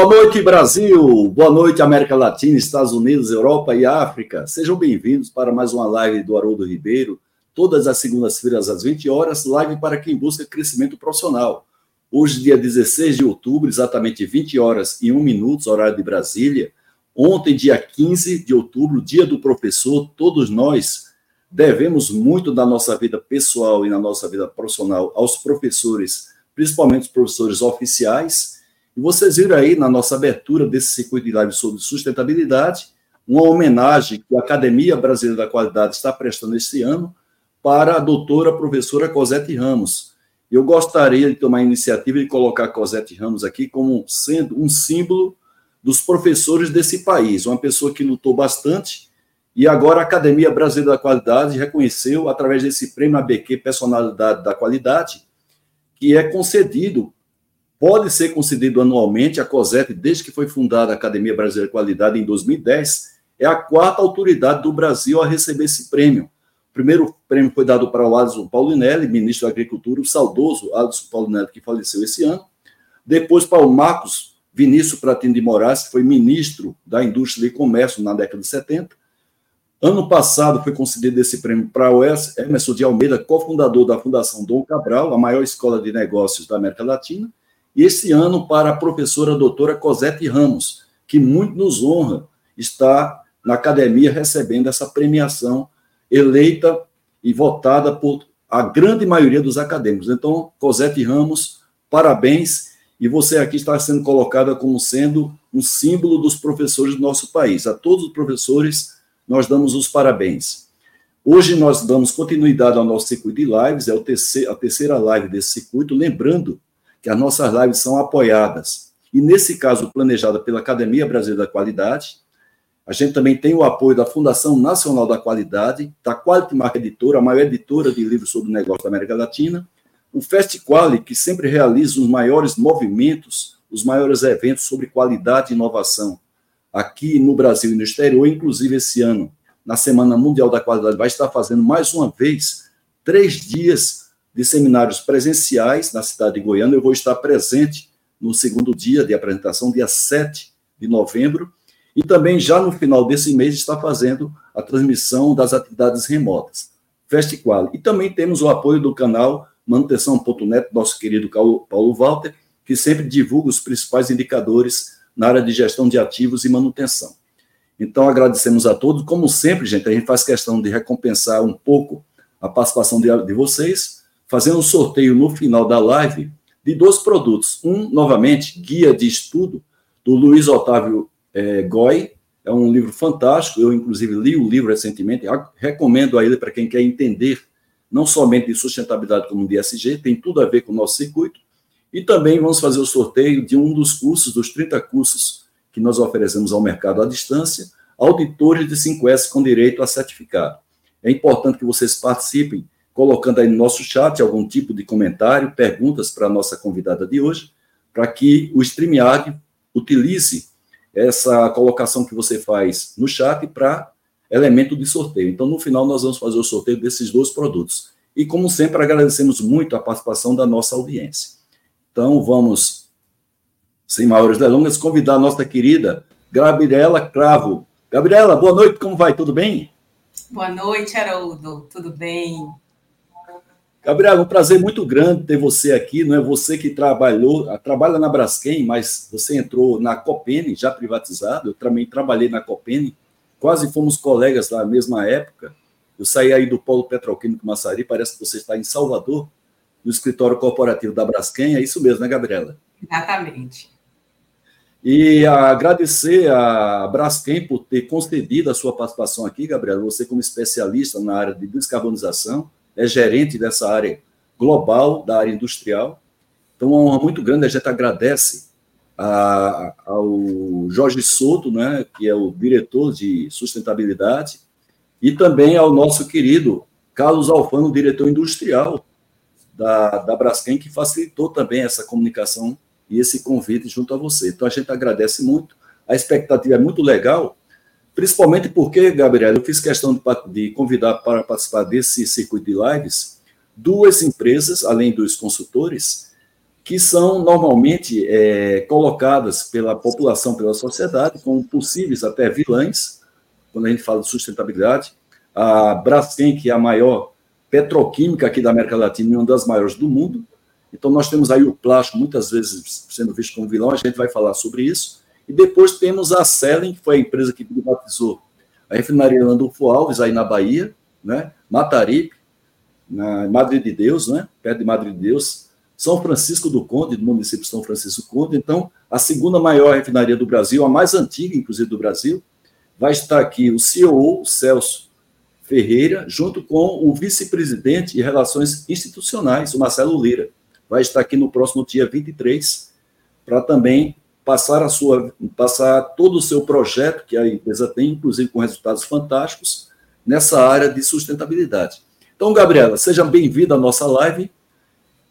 Boa noite, Brasil! Boa noite, América Latina, Estados Unidos, Europa e África. Sejam bem-vindos para mais uma live do Haroldo Ribeiro, todas as segundas-feiras às 20 horas, live para quem busca crescimento profissional. Hoje, dia 16 de outubro, exatamente 20 horas e 1 minuto, horário de Brasília. Ontem, dia 15 de outubro, dia do professor, todos nós devemos muito da nossa vida pessoal e na nossa vida profissional aos professores, principalmente os professores oficiais e vocês viram aí na nossa abertura desse circuito de live sobre sustentabilidade, uma homenagem que a Academia Brasileira da Qualidade está prestando este ano para a doutora professora Cosete Ramos. Eu gostaria de tomar a iniciativa de colocar a Cosete Ramos aqui como sendo um símbolo dos professores desse país, uma pessoa que lutou bastante e agora a Academia Brasileira da Qualidade reconheceu, através desse prêmio ABQ Personalidade da Qualidade, que é concedido pode ser concedido anualmente. A COSET, desde que foi fundada a Academia Brasileira de Qualidade em 2010, é a quarta autoridade do Brasil a receber esse prêmio. O primeiro prêmio foi dado para o Alisson Paulinelli, ministro da Agricultura, o saudoso Alisson Paulinelli, que faleceu esse ano. Depois para o Marcos Vinícius Pratino de Moraes, que foi ministro da Indústria e Comércio na década de 70. Ano passado foi concedido esse prêmio para o Emerson de Almeida, cofundador da Fundação Dom Cabral, a maior escola de negócios da América Latina. E esse ano para a professora doutora Cosete Ramos, que muito nos honra estar na academia recebendo essa premiação eleita e votada por a grande maioria dos acadêmicos. Então, Cosete Ramos, parabéns. E você aqui está sendo colocada como sendo um símbolo dos professores do nosso país. A todos os professores, nós damos os parabéns. Hoje nós damos continuidade ao nosso circuito de lives, é a terceira live desse circuito, lembrando que as nossas lives são apoiadas. E nesse caso, planejada pela Academia Brasileira da Qualidade, a gente também tem o apoio da Fundação Nacional da Qualidade, da Quality Mark Editora, a maior editora de livros sobre negócio da América Latina, o FestQuali, que sempre realiza os maiores movimentos, os maiores eventos sobre qualidade e inovação aqui no Brasil e no exterior, inclusive esse ano, na Semana Mundial da Qualidade, vai estar fazendo mais uma vez três dias de seminários presenciais na cidade de Goiânia. Eu vou estar presente no segundo dia de apresentação, dia 7 de novembro, e também já no final desse mês está fazendo a transmissão das atividades remotas, Festival. E também temos o apoio do canal manutenção.net, nosso querido Paulo Walter, que sempre divulga os principais indicadores na área de gestão de ativos e manutenção. Então, agradecemos a todos. Como sempre, gente, a gente faz questão de recompensar um pouco a participação de, de vocês, fazendo um sorteio no final da live de dois produtos. Um, novamente, Guia de Estudo, do Luiz Otávio é, Goi. É um livro fantástico. Eu, inclusive, li o livro recentemente. Recomendo a ele para quem quer entender não somente de sustentabilidade como de SG, tem tudo a ver com o nosso circuito. E também vamos fazer o sorteio de um dos cursos, dos 30 cursos que nós oferecemos ao mercado à distância, auditores de 5S com direito a certificado. É importante que vocês participem colocando aí no nosso chat algum tipo de comentário, perguntas para a nossa convidada de hoje, para que o StreamYard utilize essa colocação que você faz no chat para elemento de sorteio. Então, no final, nós vamos fazer o sorteio desses dois produtos. E, como sempre, agradecemos muito a participação da nossa audiência. Então, vamos, sem maiores delongas, convidar a nossa querida Gabriela Cravo. Gabriela, boa noite, como vai? Tudo bem? Boa noite, Haroldo. Tudo bem? Gabriel, é um prazer muito grande ter você aqui. Não é você que trabalhou, trabalha na Braskem, mas você entrou na Copene, já privatizado. Eu também trabalhei na Copene, quase fomos colegas na mesma época. Eu saí aí do Polo Petroquímico Massari, parece que você está em Salvador, no escritório corporativo da Braskem. É isso mesmo, né, Gabriela? Exatamente. E agradecer a Braskem por ter concedido a sua participação aqui, Gabriela. Você, como especialista na área de descarbonização, é gerente dessa área global, da área industrial. Então, é uma honra muito grande, a gente agradece a, ao Jorge Souto, né, que é o diretor de sustentabilidade, e também ao nosso querido Carlos Alfano, diretor industrial da, da Braskem, que facilitou também essa comunicação e esse convite junto a você. Então, a gente agradece muito, a expectativa é muito legal, Principalmente porque, Gabriel, eu fiz questão de, de convidar para participar desse circuito de lives duas empresas, além dos consultores, que são normalmente é, colocadas pela população, pela sociedade, como possíveis até vilãs, quando a gente fala de sustentabilidade. A Braskem, que é a maior petroquímica aqui da América Latina e uma das maiores do mundo. Então, nós temos aí o plástico muitas vezes sendo visto como vilão, a gente vai falar sobre isso. E depois temos a Selen, que foi a empresa que privatizou a refinaria Landulfo Alves, aí na Bahia, né? Mataripe, na Madre de Deus, né? perto de Madre de Deus, são Francisco do Conde, do município de São Francisco do Conde. Então, a segunda maior refinaria do Brasil, a mais antiga, inclusive, do Brasil. Vai estar aqui o CEO, Celso Ferreira, junto com o vice-presidente de Relações Institucionais, o Marcelo Lira. Vai estar aqui no próximo dia 23, para também passar a sua passar todo o seu projeto que a empresa tem, inclusive com resultados fantásticos nessa área de sustentabilidade. Então, Gabriela, seja bem-vinda à nossa live.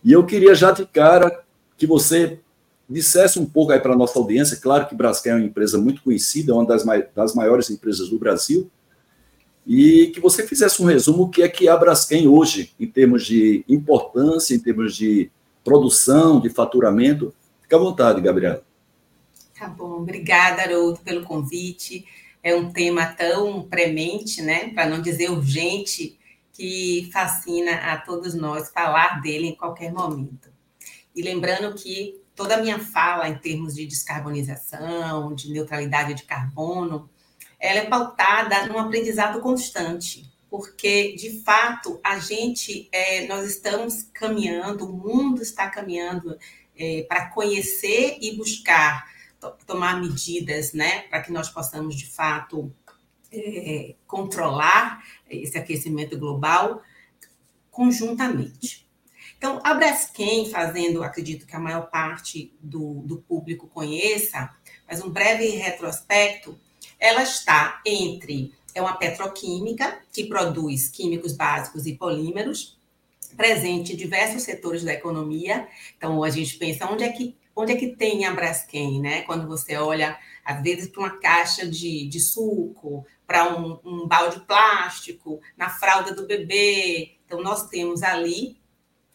E eu queria já de cara que você dissesse um pouco aí para a nossa audiência. Claro que Braskem é uma empresa muito conhecida, é uma das, das maiores empresas do Brasil. E que você fizesse um resumo o que é que a Braskem hoje, em termos de importância, em termos de produção, de faturamento. Fique à vontade, Gabriela. Tá bom, obrigada, Haroldo, pelo convite. É um tema tão premente, né? Para não dizer urgente, que fascina a todos nós falar dele em qualquer momento. E lembrando que toda a minha fala em termos de descarbonização, de neutralidade de carbono, ela é pautada num aprendizado constante, porque de fato a gente, é, nós estamos caminhando, o mundo está caminhando é, para conhecer e buscar tomar medidas, né, para que nós possamos de fato é, controlar esse aquecimento global conjuntamente. Então, a Braskem, fazendo, acredito que a maior parte do, do público conheça, mas um breve retrospecto, ela está entre, é uma petroquímica que produz químicos básicos e polímeros, presente em diversos setores da economia. Então, a gente pensa onde é que, onde é que tem a Braskem, né? Quando você olha, às vezes, para uma caixa de, de suco, para um, um balde plástico, na fralda do bebê. Então, nós temos ali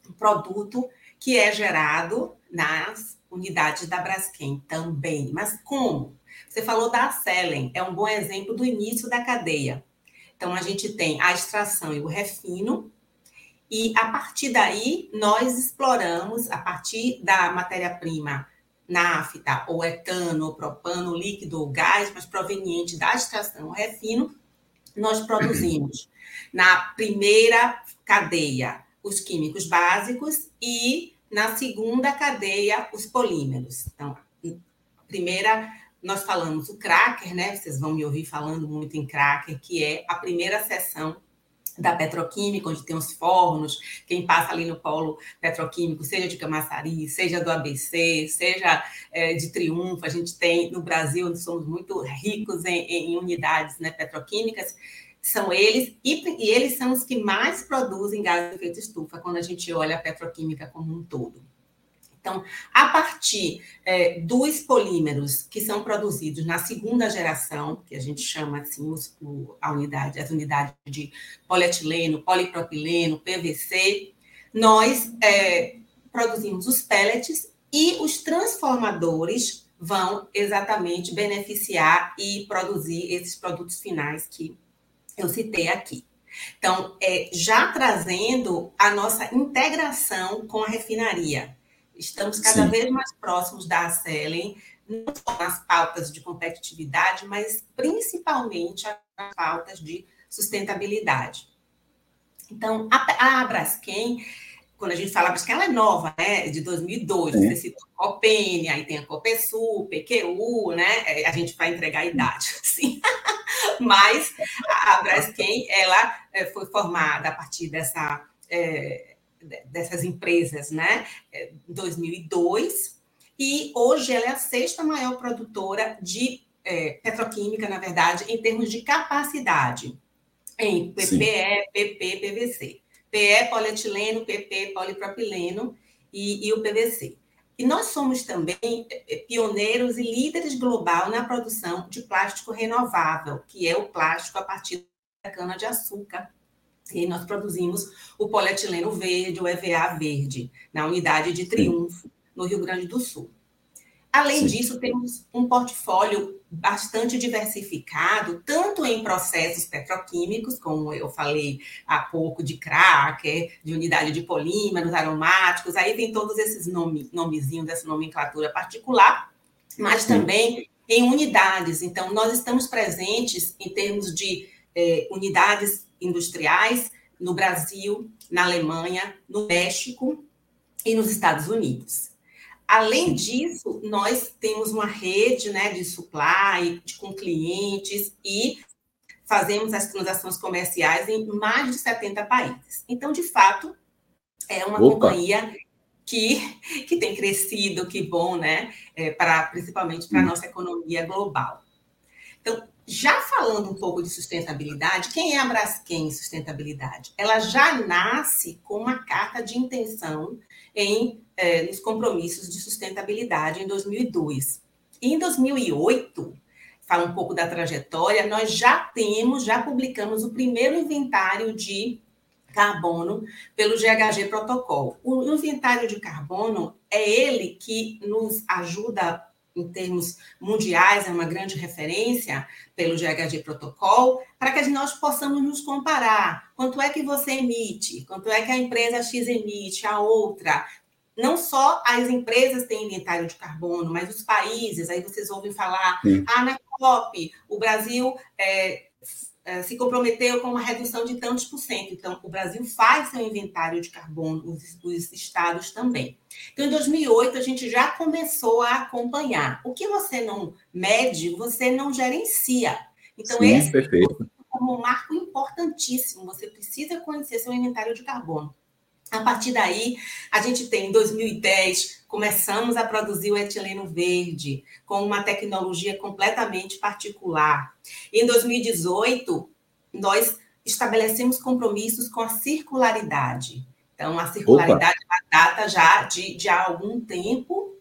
um produto que é gerado nas unidades da Braskem também. Mas como? Você falou da Selen, é um bom exemplo do início da cadeia. Então, a gente tem a extração e o refino, e a partir daí nós exploramos, a partir da matéria-prima nafta, ou etano, ou propano, líquido ou gás, mas proveniente da extração ou refino, nós produzimos na primeira cadeia os químicos básicos e na segunda cadeia os polímeros. Então, primeira nós falamos o cracker, né? Vocês vão me ouvir falando muito em cracker, que é a primeira seção da petroquímica, onde tem os fornos, quem passa ali no polo petroquímico, seja de Camaçari, seja do ABC, seja é, de Triunfo, a gente tem no Brasil, onde somos muito ricos em, em unidades né, petroquímicas, são eles, e, e, eles são os que mais produzem gás de efeito estufa, quando a gente olha a petroquímica como um todo. Então, a partir é, dos polímeros que são produzidos na segunda geração, que a gente chama assim os, o, a unidade, as unidades de polietileno, polipropileno, PVC, nós é, produzimos os pellets e os transformadores vão exatamente beneficiar e produzir esses produtos finais que eu citei aqui. Então, é, já trazendo a nossa integração com a refinaria. Estamos cada Sim. vez mais próximos da Selen, não só nas pautas de competitividade, mas principalmente nas pautas de sustentabilidade. Então, a, a Braskem, quando a gente fala Braskem, ela é nova, né? De 2002. Você citou Copene, aí tem a Copesul, PQU, né? É, a gente vai entregar a idade, sim. Mas a Braskem, ela é, foi formada a partir dessa... É, dessas empresas, né? Em 2002 e hoje ela é a sexta maior produtora de é, petroquímica, na verdade, em termos de capacidade em PPE, Sim. PP, PVC. PE, polietileno, PP, polipropileno e, e o PVC. E nós somos também é, pioneiros e líderes global na produção de plástico renovável, que é o plástico a partir da cana-de-açúcar, nós produzimos o polietileno verde, o EVA verde, na unidade de Triunfo, no Rio Grande do Sul. Além Sim. disso, temos um portfólio bastante diversificado, tanto em processos petroquímicos, como eu falei há pouco, de cracker, de unidade de polímeros, aromáticos, aí tem todos esses nome, nomezinhos dessa nomenclatura particular, mas Sim. também em unidades. Então, nós estamos presentes em termos de eh, unidades industriais no Brasil, na Alemanha, no México e nos Estados Unidos. Além disso, nós temos uma rede né, de supply de, com clientes e fazemos as transações comerciais em mais de 70 países. Então, de fato, é uma Opa. companhia que, que tem crescido, que bom, né? É, para, principalmente para a hum. nossa economia global. Então, já falando um pouco de sustentabilidade, quem é a Braskem Sustentabilidade? Ela já nasce com uma carta de intenção em é, nos compromissos de sustentabilidade em 2002. E em 2008, fala um pouco da trajetória, nós já temos, já publicamos o primeiro inventário de carbono pelo GHG Protocol. O inventário de carbono é ele que nos ajuda em termos mundiais, é uma grande referência pelo GHG Protocol, para que nós possamos nos comparar. Quanto é que você emite? Quanto é que a empresa X emite? A outra? Não só as empresas têm inventário de carbono, mas os países. Aí vocês ouvem falar, Sim. ah, na COP, o Brasil é, é, se comprometeu com uma redução de tantos por cento. Então, o Brasil faz seu inventário de carbono, os, os, estados também. Então, em 2008, a gente já começou a acompanhar. O que você não mede, você não gerencia. Então, Sim, esse perfeito. é um marco importantíssimo. Você precisa conhecer seu inventário de carbono. A partir daí, a gente tem, em 2010, começamos a produzir o etileno verde, com uma tecnologia completamente particular. Em 2018, nós estabelecemos compromissos com a circularidade. Então, a circularidade. É data já de, de há algum tempo,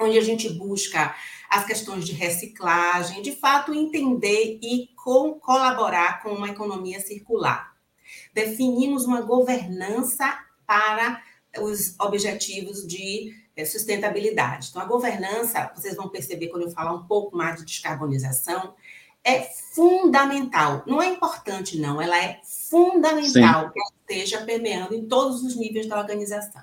onde a gente busca as questões de reciclagem, de fato, entender e colaborar com uma economia circular. Definimos uma governança para os objetivos de eh, sustentabilidade. Então, a governança, vocês vão perceber quando eu falar um pouco mais de descarbonização, é fundamental. Não é importante, não, ela é fundamental Sim. que esteja permeando em todos os níveis da organização.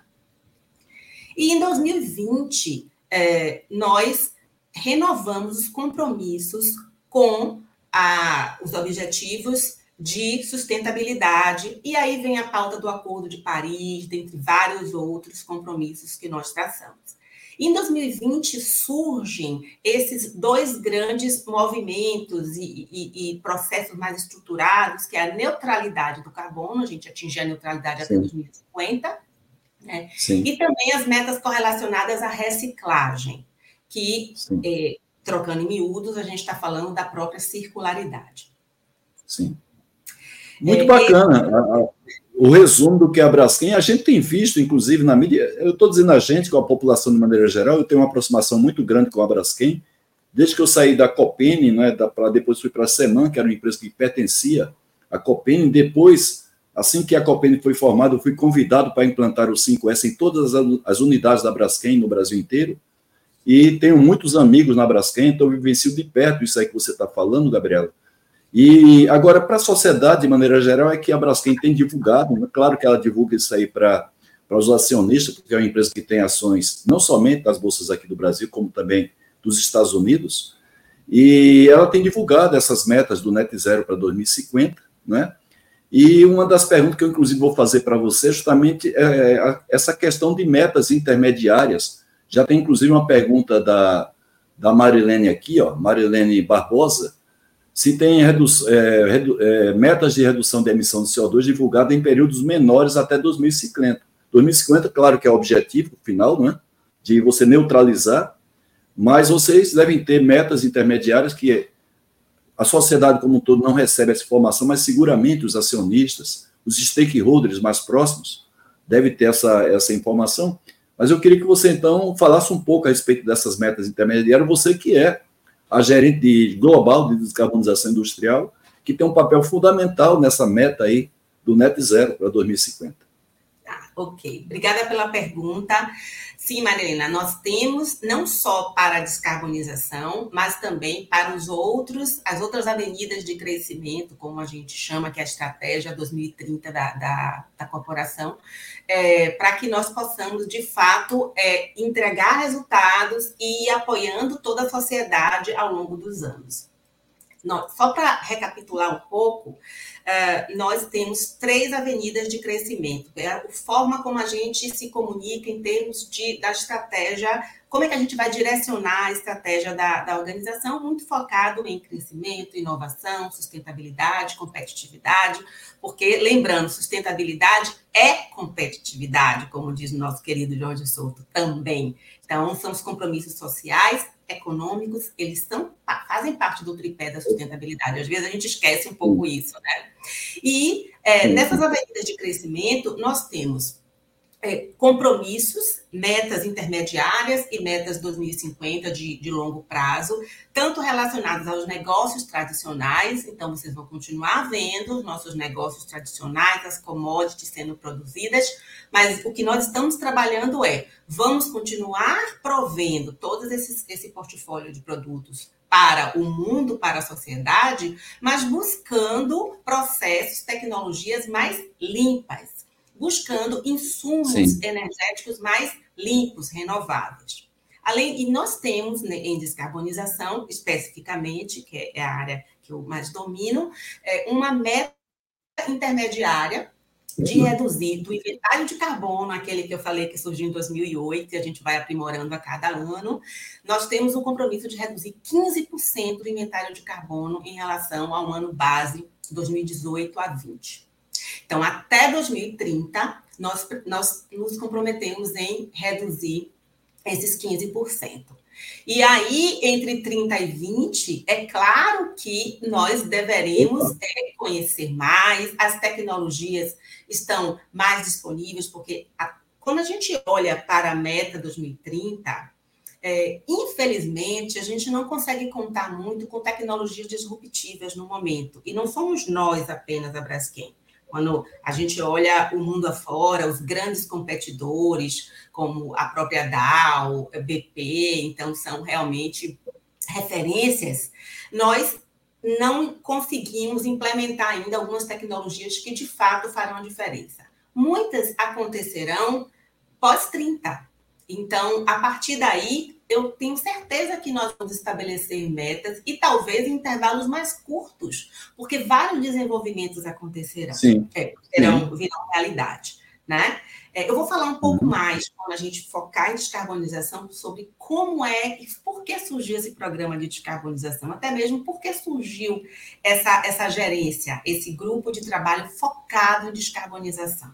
E em 2020, eh, nós renovamos os compromissos com a, os objetivos de sustentabilidade, e aí vem a pauta do Acordo de Paris, dentre vários outros compromissos que nós traçamos. Em 2020 surgem esses dois grandes movimentos e, e, e, processos mais estruturados, que é a neutralidade do carbono, a gente atingir a neutralidade Sim. até 2050, né? e também as metas correlacionadas à reciclagem, que, é, trocando em miúdos, a gente está falando da própria circularidade. Sim. Muito é, bacana. O resumo do que é a Braskem, a gente tem visto, inclusive, na mídia, eu estou dizendo a gente, com a população de maneira geral, eu tenho uma aproximação muito grande com a Braskem, desde que eu saí da Copene, né, da, pra, depois fui para a Seman, que era uma empresa que pertencia à Copene, depois, assim que a Copene foi formada, eu fui convidado para implantar o 5S em todas as, as unidades da Braskem no Brasil inteiro, e tenho muitos amigos na Braskem, então eu vivencio de perto isso aí que você está falando, Gabriela, e agora, para a sociedade, de maneira geral, é que a Braskem tem divulgado, né? claro que ela divulga isso aí para os acionistas, porque é uma empresa que tem ações não somente das bolsas aqui do Brasil, como também dos Estados Unidos, e ela tem divulgado essas metas do Net Zero para 2050, né? E uma das perguntas que eu, inclusive, vou fazer para você é justamente é essa questão de metas intermediárias. Já tem, inclusive, uma pergunta da, da Marilene aqui, ó, Marilene Barbosa, se tem redu é, redu é, metas de redução de emissão de CO2 divulgadas em períodos menores até 2050. 2050, claro que é o objetivo final, não é? de você neutralizar, mas vocês devem ter metas intermediárias que a sociedade como um todo não recebe essa informação, mas seguramente os acionistas, os stakeholders mais próximos, devem ter essa, essa informação. Mas eu queria que você, então, falasse um pouco a respeito dessas metas intermediárias, você que é a gerente global de descarbonização industrial, que tem um papel fundamental nessa meta aí do net zero para 2050. Tá. Ok, obrigada pela pergunta. Sim, Marilena, nós temos não só para a descarbonização, mas também para os outros, as outras avenidas de crescimento, como a gente chama, que é a estratégia 2030 da, da, da corporação, é, para que nós possamos, de fato, é, entregar resultados e ir apoiando toda a sociedade ao longo dos anos. Só para recapitular um pouco, uh, nós temos três avenidas de crescimento. É a forma como a gente se comunica em termos de, da estratégia, como é que a gente vai direcionar a estratégia da, da organização, muito focado em crescimento, inovação, sustentabilidade, competitividade, porque, lembrando, sustentabilidade é competitividade, como diz o nosso querido Jorge Souto, também. Então, são os compromissos sociais, econômicos, eles são, fazem parte do tripé da sustentabilidade. Às vezes a gente esquece um pouco isso, né? E é, nessas avenidas de crescimento, nós temos é, compromissos, metas intermediárias e metas 2050 de, de longo prazo, tanto relacionados aos negócios tradicionais, então vocês vão continuar vendo os nossos negócios tradicionais, as commodities sendo produzidas, mas o que nós estamos trabalhando é, vamos continuar provendo todo esse, esse portfólio de produtos para o mundo, para a sociedade, mas buscando processos, tecnologias mais limpas buscando insumos Sim. energéticos mais limpos, renováveis. Além, e nós temos né, em descarbonização, especificamente, que é a área que eu mais domino, é uma meta intermediária de reduzir do inventário de carbono, aquele que eu falei que surgiu em 2008 e a gente vai aprimorando a cada ano, nós temos um compromisso de reduzir 15% do inventário de carbono em relação ao ano base 2018 a 20. Então, até 2030, nós, nós nos comprometemos em reduzir esses 15%. E aí, entre 30 e 20, é claro que nós deveremos é, conhecer mais, as tecnologias estão mais disponíveis, porque a, quando a gente olha para a meta 2030, é, infelizmente, a gente não consegue contar muito com tecnologias disruptivas no momento. E não somos nós apenas a Braskem. Quando a gente olha o mundo afora, os grandes competidores, como a própria Dow, BP, então são realmente referências, nós não conseguimos implementar ainda algumas tecnologias que de fato farão a diferença. Muitas acontecerão pós 30. Então, a partir daí, eu tenho certeza que nós vamos estabelecer metas e talvez intervalos mais curtos, porque vários desenvolvimentos acontecerão, Sim. É, serão, virão realidade. Né? É, eu vou falar um pouco uhum. mais, quando a gente focar em descarbonização, sobre como é e por que surgiu esse programa de descarbonização, até mesmo por que surgiu essa, essa gerência, esse grupo de trabalho focado em descarbonização.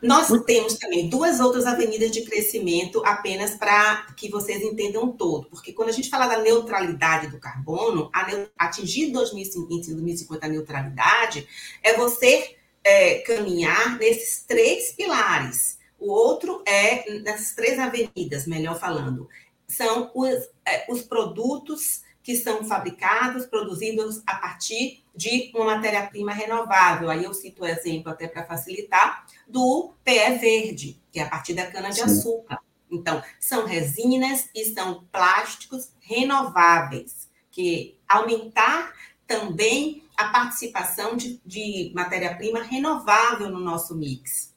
Nós temos também duas outras avenidas de crescimento, apenas para que vocês entendam todo, porque quando a gente fala da neutralidade do carbono, a atingir 2050, 2050 a neutralidade é você é, caminhar nesses três pilares. O outro é nessas três avenidas, melhor falando, são os, é, os produtos que são fabricados, produzidos a partir de uma matéria-prima renovável. Aí eu cito o exemplo até para facilitar do PE verde, que é a partir da cana-de-açúcar. Então, são resinas e são plásticos renováveis, que aumentar também a participação de, de matéria-prima renovável no nosso mix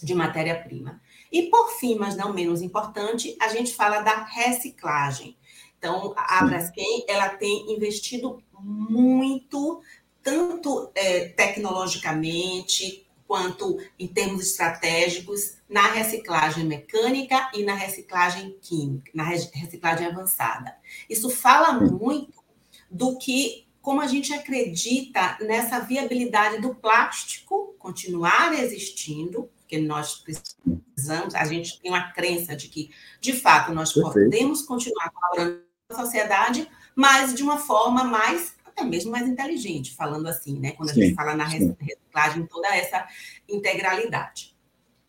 de matéria-prima. E por fim, mas não menos importante, a gente fala da reciclagem. Então, a Braskem, ela tem investido muito, tanto é, tecnologicamente, quanto em termos estratégicos, na reciclagem mecânica e na reciclagem química, na reciclagem avançada. Isso fala muito do que, como a gente acredita nessa viabilidade do plástico continuar existindo, porque nós precisamos, a gente tem uma crença de que, de fato, nós Perfeito. podemos continuar colaborando sociedade, mas de uma forma mais, até mesmo mais inteligente, falando assim, né? Quando a sim, gente fala na reciclagem, toda essa integralidade.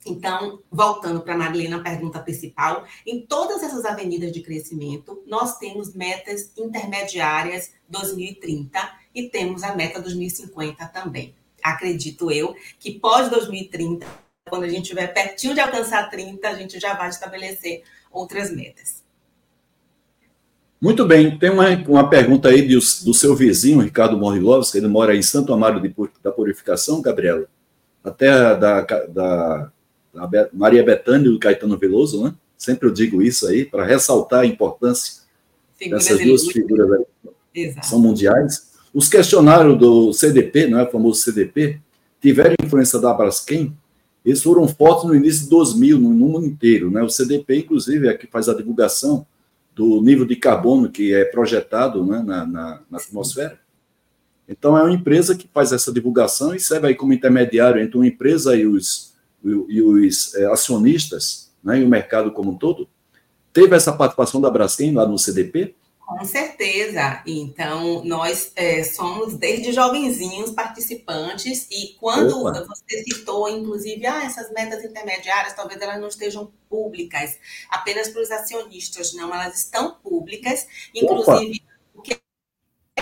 Então, voltando para a Marilena, a pergunta principal, em todas essas avenidas de crescimento, nós temos metas intermediárias 2030 e temos a meta 2050 também. Acredito eu que pós 2030 quando a gente estiver pertinho de alcançar 30, a gente já vai estabelecer outras metas. Muito bem, tem uma, uma pergunta aí do, do seu vizinho, Ricardo Morilovski, ele mora em Santo Amaro de, da Purificação, Gabriela, a terra da, da, da Maria Bethânia e do Caetano Veloso, né? Sempre eu digo isso aí, para ressaltar a importância Figuras dessas duas figuras aí, Exato. são mundiais. Os questionários do CDP, não é o famoso CDP, tiveram influência da Braskem, eles foram fortes no início de 2000, no mundo inteiro. Né? O CDP, inclusive, é que faz a divulgação do nível de carbono que é projetado né, na, na, na, atmosfera. Então, é uma empresa que faz essa divulgação e serve aí como intermediário entre uma empresa e os, e os é, acionistas, né, e o mercado como um todo. Teve essa participação da Braskem lá no CDP? Com certeza. Então, nós é, somos desde jovenzinhos participantes e quando Opa. você citou, inclusive, ah, essas metas intermediárias, talvez elas não estejam públicas apenas para os acionistas, não, elas estão públicas, inclusive Opa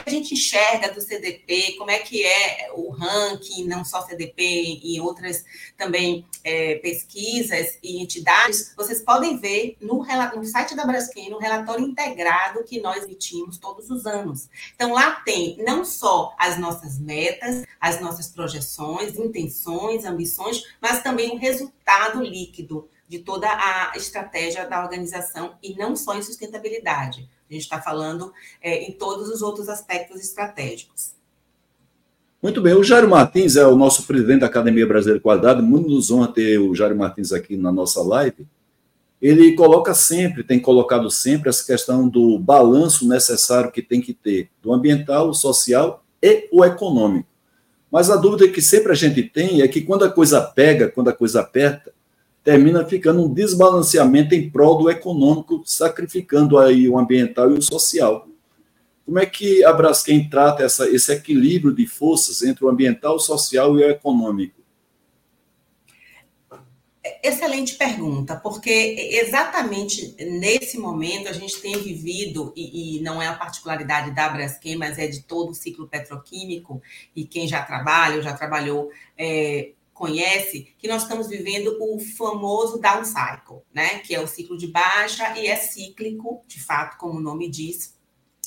a gente enxerga do CDP, como é que é o ranking, não só CDP e outras também é, pesquisas e entidades, vocês podem ver no, no site da Braskem, no relatório integrado que nós emitimos todos os anos. Então, lá tem não só as nossas metas, as nossas projeções, intenções, ambições, mas também o resultado líquido de toda a estratégia da organização e não só em sustentabilidade a gente está falando é, em todos os outros aspectos estratégicos. Muito bem, o Jairo Martins é o nosso presidente da Academia Brasileira de Qualidade, muito nos honra ter o Jairo Martins aqui na nossa live. Ele coloca sempre, tem colocado sempre essa questão do balanço necessário que tem que ter do ambiental, social e o econômico. Mas a dúvida que sempre a gente tem é que quando a coisa pega, quando a coisa aperta, termina ficando um desbalanceamento em prol do econômico, sacrificando aí o ambiental e o social. Como é que a Braskem trata essa, esse equilíbrio de forças entre o ambiental, o social e o econômico? Excelente pergunta, porque exatamente nesse momento a gente tem vivido, e, e, não é a particularidade da Braskem, mas é de todo o ciclo petroquímico, e quem já trabalha ou já trabalhou é, conhece que nós estamos vivendo o famoso down cycle, né? Que é o ciclo de baixa e é cíclico, de fato, como o nome diz,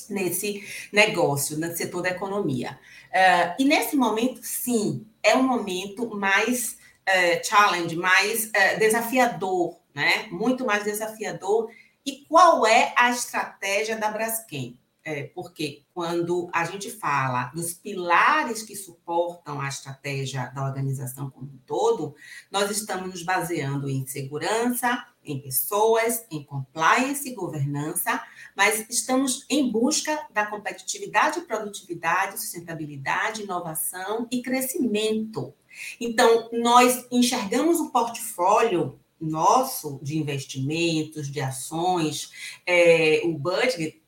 nesse negócio, no setor da economia. Uh, e nesse momento, sim, é um momento mais uh, challenge, mais uh, desafiador, né? Muito mais desafiador. E qual é a estratégia da Braskem? É, porque quando a gente fala dos pilares que suportam a estratégia da organização como um todo, nós estamos nos baseando em segurança, em pessoas, em compliance e governança, mas estamos em busca da competitividade, produtividade, sustentabilidade, inovação e crescimento. Então, nós enxergamos o portfólio nosso de investimentos, de ações, é, o budget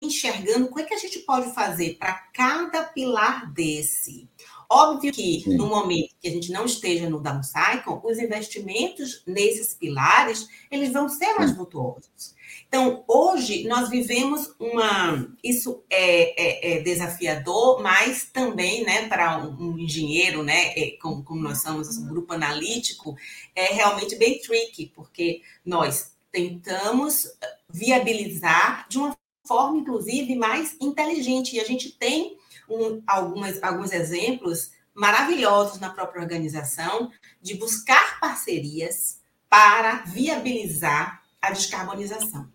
enxergando o que, é que a gente pode fazer para cada pilar desse. Óbvio que Sim. no momento que a gente não esteja no down cycle, os investimentos nesses pilares, eles vão ser mais vultuosos. Então, hoje, nós vivemos uma... Isso é, é, é desafiador, mas também, né, para um, um, engenheiro, né, é, como, como nós somos um grupo analítico, é realmente bem tricky, porque nós tentamos viabilizar de uma forma, inclusive, mais inteligente. E a gente tem um, algumas, alguns exemplos maravilhosos na própria organização de buscar parcerias para viabilizar a descarbonização.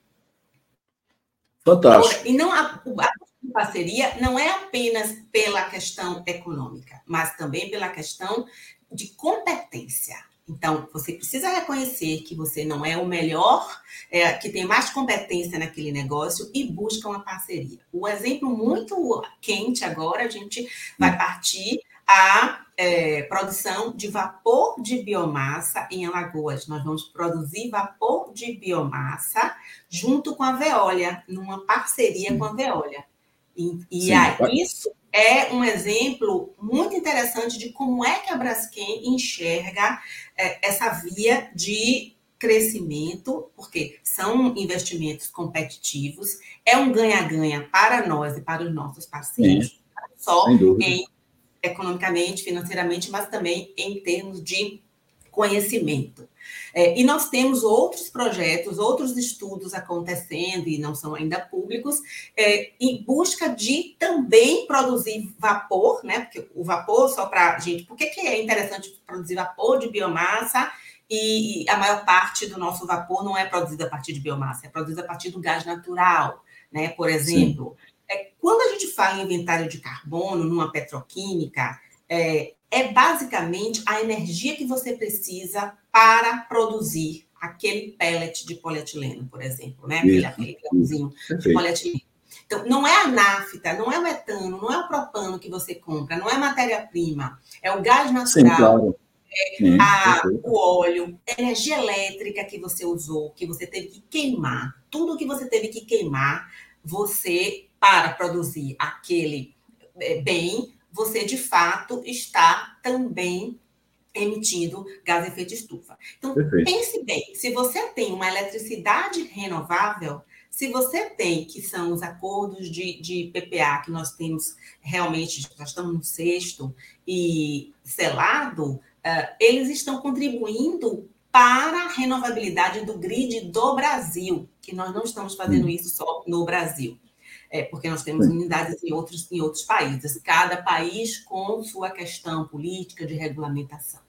Fantástico. E não a, a parceria não é apenas pela questão econômica, mas também pela questão de competência. Então, você precisa reconhecer que você não é o melhor, é, que tem mais competência naquele negócio e busca uma parceria. O exemplo muito quente agora, a gente vai hum. partir a é, produção de vapor de biomassa em Alagoas. Nós vamos produzir vapor de biomassa junto com a Veolia, numa parceria com a Veolia. E, e aí, isso é um exemplo muito interessante de como é que a Braskem enxerga é, essa via de crescimento, porque são investimentos competitivos, é um ganha-ganha para nós e para os nossos parceiros, não só em, economicamente, financeiramente, mas também em termos de conhecimento. É, e nós temos outros projetos, outros estudos acontecendo, e não são ainda públicos, é, em busca de também produzir vapor, né? Porque o vapor, só para. Gente, por que, que é interessante produzir vapor de biomassa? E a maior parte do nosso vapor não é produzido a partir de biomassa, é produzido a partir do gás natural, né? Por exemplo, é, quando a gente fala em inventário de carbono numa petroquímica, é, é basicamente a energia que você precisa para produzir aquele pellet de polietileno, por exemplo, né? Aquele, aquele grãozinho de polietileno. Então, não é a nafta, não é o metano, não é o propano que você compra, não é matéria-prima, é o gás natural, Sim, claro. é a, o óleo, a energia elétrica que você usou, que você teve que queimar, tudo que você teve que queimar, você, para produzir aquele é, bem, você de fato está também emitindo gás efeito estufa. Então, Perfeito. pense bem, se você tem uma eletricidade renovável, se você tem, que são os acordos de, de PPA que nós temos realmente, nós estamos no sexto e selado, uh, eles estão contribuindo para a renovabilidade do grid do Brasil, que nós não estamos fazendo hum. isso só no Brasil é, porque nós temos unidades em outros, em outros países, cada país com sua questão política de regulamentação.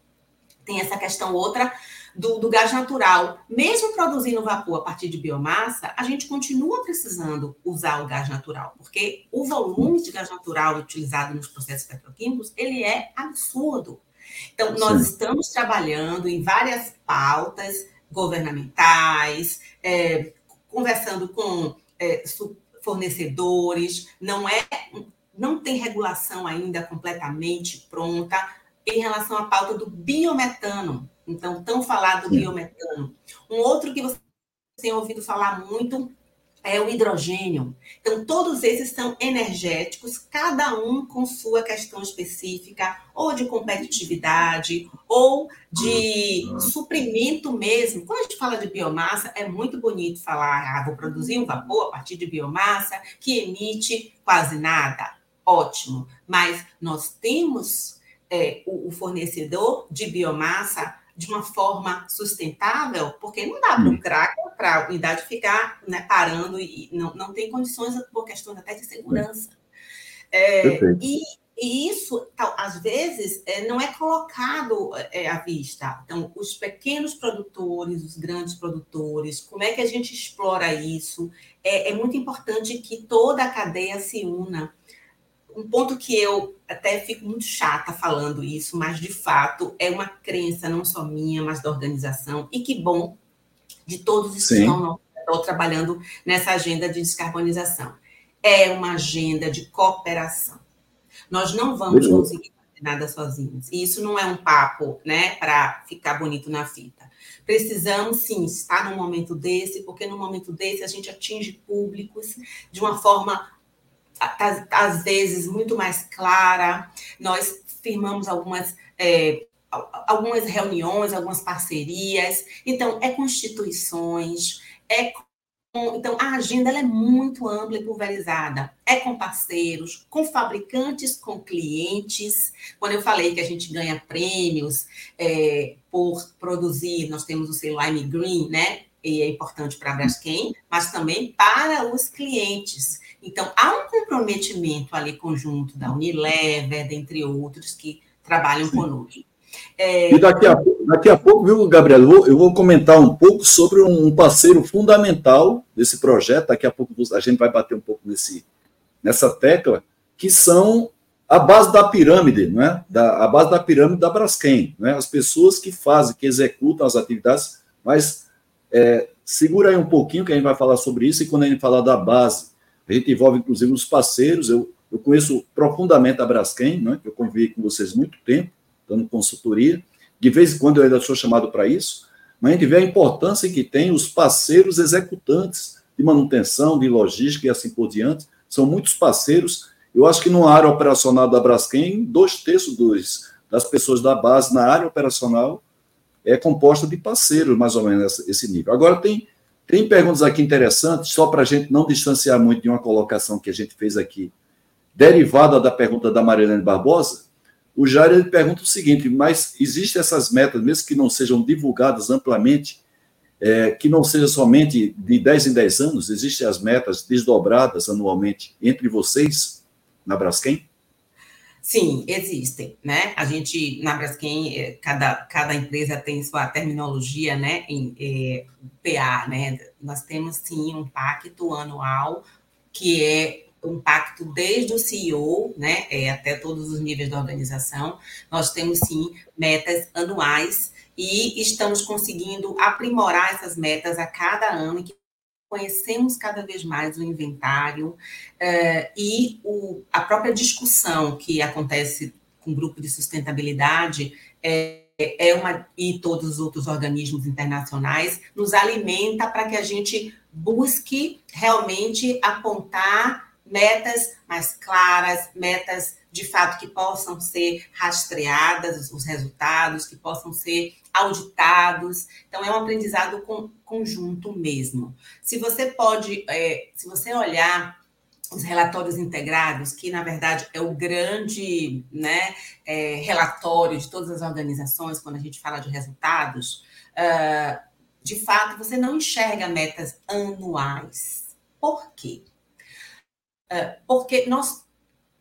Tem essa questão outra do, do, gás natural. Mesmo produzindo vapor a partir de biomassa, a gente continua precisando usar o gás natural, porque o volume de gás natural utilizado nos processos petroquímicos, ele é absurdo. Então, nós Sim. estamos trabalhando em várias pautas governamentais, é, conversando com é, fornecedores, não é, não tem regulação ainda completamente pronta em relação à pauta do biometano. Então, tão falado do biometano. Um outro que você tem ouvido falar muito é o hidrogênio. Então, todos esses são energéticos, cada um com sua questão específica, ou de competitividade, ou de suprimento mesmo. Quando a gente fala de biomassa, é muito bonito falar, ah, vou produzir um vapor a partir de biomassa que emite quase nada. Ótimo. Mas nós temos é, o, o fornecedor de biomassa de uma forma sustentável, porque não dá para o hum. cracker, para a unidade ficar né, parando e não, não tem condições por questões até de segurança. É, e, e, isso, tal, às vezes, é, não é colocado é, à vista. Então, os pequenos produtores, os grandes produtores, como é que a gente explora isso? É, é muito importante que toda a cadeia se una um ponto que eu até fico muito chata falando isso, mas de fato é uma crença não só minha, mas da organização, e que bom de todos os que estão trabalhando nessa agenda de descarbonização. É uma agenda de cooperação. Nós não vamos conseguir fazer nada sozinhos. E isso não é um papo, né, para ficar bonito na fita. Precisamos sim estar num momento desse, porque no momento desse a gente atinge públicos de uma forma às vezes muito mais clara. Nós firmamos algumas é, algumas reuniões, algumas parcerias. Então, é constituições, é então, a agenda é muito ampla e pulverizada. É com parceiros, com fabricantes, com clientes. Quando eu falei que a gente ganha prêmios é, por produzir, nós temos o selo I'm Green, né? E é importante para a Braskem, mas também para os clientes. Então, há um comprometimento ali conjunto da Unilever, dentre outros, que trabalham Sim. conosco. É... E daqui a, daqui a pouco, viu, Gabriel, eu vou, eu vou comentar um pouco sobre um parceiro fundamental desse projeto. Daqui a pouco a gente vai bater um pouco nesse, nessa tecla, que são a base da pirâmide, não é? Da, a base da pirâmide da Braskem, não é? As pessoas que fazem, que executam as atividades, mas é, segura aí um pouquinho que a gente vai falar sobre isso e quando a gente falar da base a gente envolve, inclusive, os parceiros. Eu, eu conheço profundamente a Braskem, né, que eu convivi com vocês muito tempo, dando consultoria. De vez em quando eu ainda sou chamado para isso, mas a gente vê a importância que tem os parceiros executantes de manutenção, de logística e assim por diante. São muitos parceiros. Eu acho que na área operacional da Braskem, dois terços dos, das pessoas da base na área operacional é composta de parceiros, mais ou menos, esse nível. Agora, tem tem perguntas aqui interessantes, só para a gente não distanciar muito de uma colocação que a gente fez aqui, derivada da pergunta da Marilene Barbosa. O Jair ele pergunta o seguinte: mas existem essas metas, mesmo que não sejam divulgadas amplamente, é, que não seja somente de 10 em 10 anos, existem as metas desdobradas anualmente entre vocês na Braskem? Sim, existem, né? A gente, na Braskem, é, cada, cada empresa tem sua terminologia, né, em é, PA, né? Nós temos, sim, um pacto anual, que é um pacto desde o CEO, né, é, até todos os níveis da organização. Nós temos, sim, metas anuais e estamos conseguindo aprimorar essas metas a cada ano, que conhecemos cada vez mais o inventário uh, e o, a própria discussão que acontece com o grupo de sustentabilidade é, é uma e todos os outros organismos internacionais nos alimenta para que a gente busque realmente apontar metas mais claras, metas de fato que possam ser rastreadas, os resultados, que possam ser auditados. Então, é um aprendizado com, conjunto mesmo. Se você pode, é, se você olhar os relatórios integrados, que na verdade é o grande né, é, relatório de todas as organizações quando a gente fala de resultados, uh, de fato você não enxerga metas anuais. Por quê? Uh, porque nós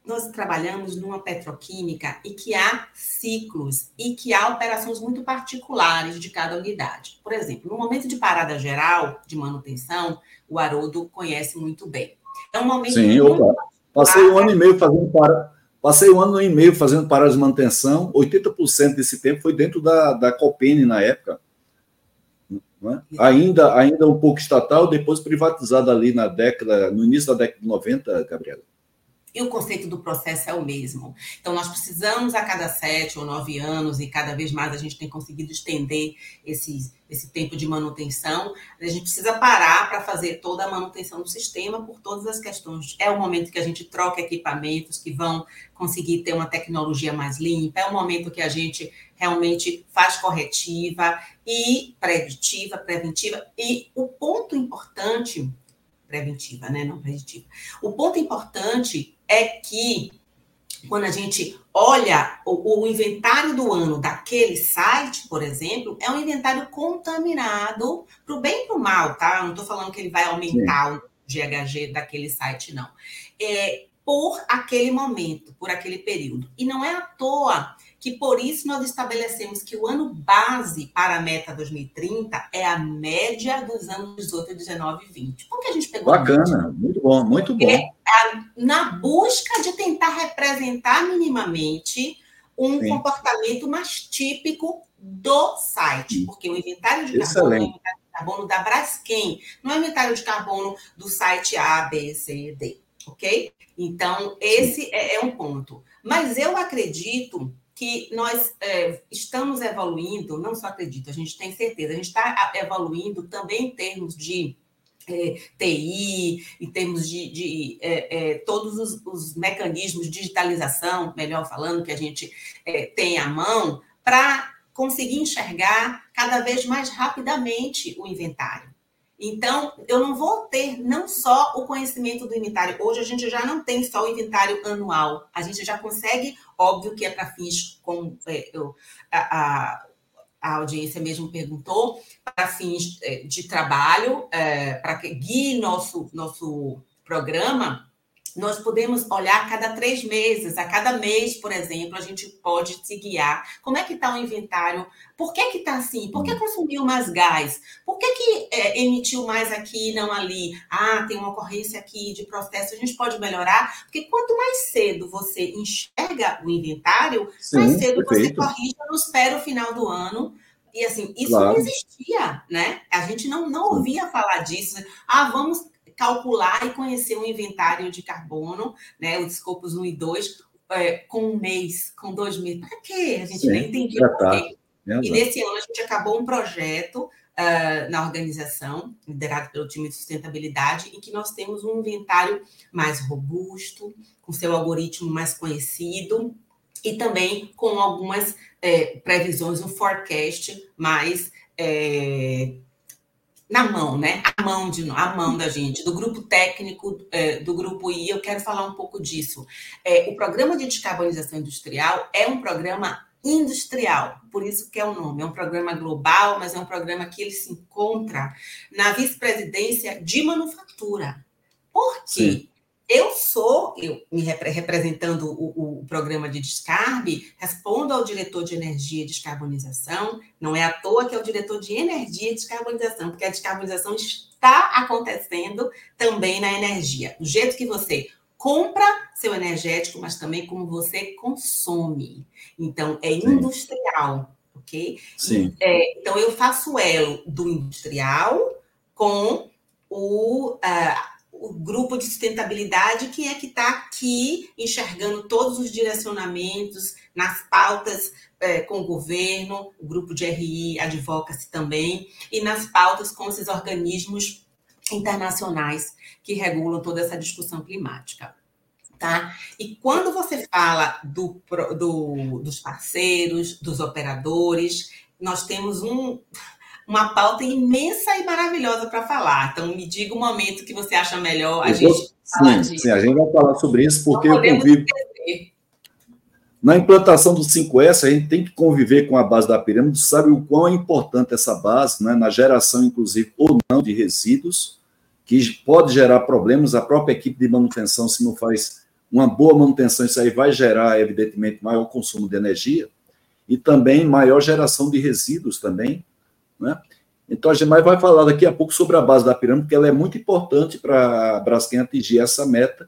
nós trabalhamos numa petroquímica e que há ciclos e que há operações muito particulares de cada unidade. Por exemplo, no momento de parada geral de manutenção, o Haroldo conhece muito bem. É um momento Sim, opa. Passei um ano e meio fazendo para Passei um ano e meio fazendo parada de manutenção. 80% desse tempo foi dentro da, da Copene na época. É? Ainda, ainda um pouco estatal, depois privatizada ali na década, no início da década de 90, Gabriela e o conceito do processo é o mesmo. Então, nós precisamos a cada sete ou nove anos, e cada vez mais a gente tem conseguido estender esse, esse tempo de manutenção, a gente precisa parar para fazer toda a manutenção do sistema por todas as questões. É o momento que a gente troca equipamentos que vão conseguir ter uma tecnologia mais limpa, é o momento que a gente realmente faz corretiva e preditiva, preventiva. E o ponto importante preventiva, né? Não preditiva. O ponto importante é que quando a gente olha o, o inventário do ano daquele site, por exemplo, é um inventário contaminado para o bem e para o mal, tá? Não estou falando que ele vai aumentar Sim. o GHG daquele site, não. É por aquele momento, por aquele período. E não é à toa que por isso nós estabelecemos que o ano base para a meta 2030 é a média dos anos 18, 19 e 20. Por que a gente pegou Bacana, 20? muito bom, muito bom. É na busca de tentar representar minimamente um Sim. comportamento mais típico do site, Sim. porque o inventário de carbono é o inventário de carbono da Braskem, não é o inventário de carbono do site A, B, C, D, ok? Então, esse é, é um ponto. Mas eu acredito que nós é, estamos evoluindo, não só acredito, a gente tem certeza, a gente está evoluindo também em termos de é, TI, em termos de, de é, é, todos os, os, mecanismos de digitalização, melhor falando, que a gente é, tem à mão, para conseguir enxergar cada vez mais rapidamente o inventário. Então, eu não vou ter não só o conhecimento do inventário. Hoje a gente já não tem só o inventário anual. A gente já consegue, óbvio que é para fins como é, eu, a, a, audiência mesmo perguntou, para fins é, de trabalho, é, para que guie nosso, nosso programa, nós podemos olhar a cada três meses, a cada mês, por exemplo, a gente pode se guiar. Como é que está o inventário? Por que que está assim? Por que hum. consumiu mais gás? Por que que é, emitiu mais aqui e não ali? Ah, tem uma ocorrência aqui de processo, a gente pode melhorar? Porque quanto mais cedo você enxerga o inventário, Sim, mais cedo perfeito. você corrige no espera o final do ano e assim, isso claro. não existia, né? A gente não, não ouvia falar disso. Ah, vamos calcular e conhecer o inventário de carbono, né, os escopos 1 e 2, é, com um mês, com dois meses. Para quê? A gente Sim, nem entendia por quê. Tá. E nesse ano a gente acabou um projeto uh, na organização, liderado pelo time de sustentabilidade, em que nós temos um inventário mais robusto, com seu algoritmo mais conhecido, e também com algumas é, previsões, um forecast mais é, na mão, né? A mão de a mão da gente, do grupo técnico é, do grupo I. Eu quero falar um pouco disso. É, o programa de descarbonização industrial é um programa industrial, por isso que é o nome. É um programa global, mas é um programa que ele se encontra na vice-presidência de manufatura. Por quê? Sim. Eu sou, eu me representando o, o, programa de Descarbe, respondo ao diretor de energia e descarbonização. Não é à toa que é o diretor de energia e descarbonização, porque a descarbonização está acontecendo também na energia. Do jeito que você compra seu energético, mas também como você consome. Então, é industrial, Sim. ok? Sim. É, então, eu faço elo do industrial com o. Uh, o grupo de sustentabilidade, que é que está aqui enxergando todos os direcionamentos nas pautas é, com o governo, o grupo de RI Advocacy também, e nas pautas com esses organismos internacionais que regulam toda essa discussão climática. Tá? E quando você fala do, do, dos parceiros, dos operadores, nós temos um, uma pauta imensa e maravilhosa para falar. Então, me diga o momento que você acha melhor a eu gente sim, falar disso. Sim, a gente vai falar sobre isso porque eu convivo. Na implantação do 5S, a gente tem que conviver com a base da pirâmide, sabe o quão é importante essa base, né, na geração, inclusive, ou não, de resíduos, que pode gerar problemas. A própria equipe de manutenção, se não faz uma boa manutenção, isso aí vai gerar, evidentemente, maior consumo de energia e também maior geração de resíduos também, né? Então, a gente vai falar daqui a pouco sobre a base da pirâmide, porque ela é muito importante para a Braskem atingir essa meta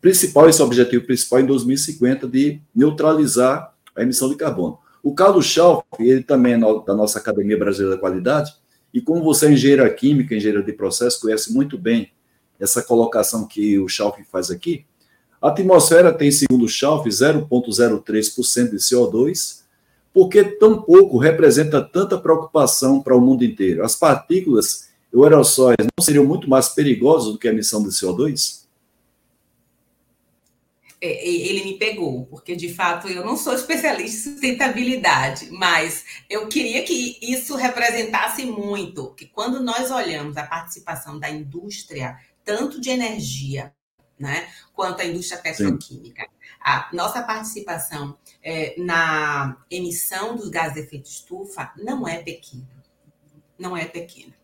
principal, esse objetivo principal em 2050 de neutralizar a emissão de carbono. O Carlos Schalf, ele também é da nossa Academia Brasileira da Qualidade, e como você é engenheira química, engenheira de processo, conhece muito bem essa colocação que o Schalf faz aqui, a atmosfera tem, segundo o Schalf, 0,03% de CO2, porque tão pouco representa tanta preocupação para o mundo inteiro? As partículas e aerossóis não seriam muito mais perigosos do que a emissão de CO2? É, ele me pegou, porque de fato eu não sou especialista em sustentabilidade, mas eu queria que isso representasse muito, que quando nós olhamos a participação da indústria, tanto de energia, né, quanto a indústria petroquímica, Sim a nossa participação é, na emissão dos gases de efeito estufa não é pequena. Não é pequena.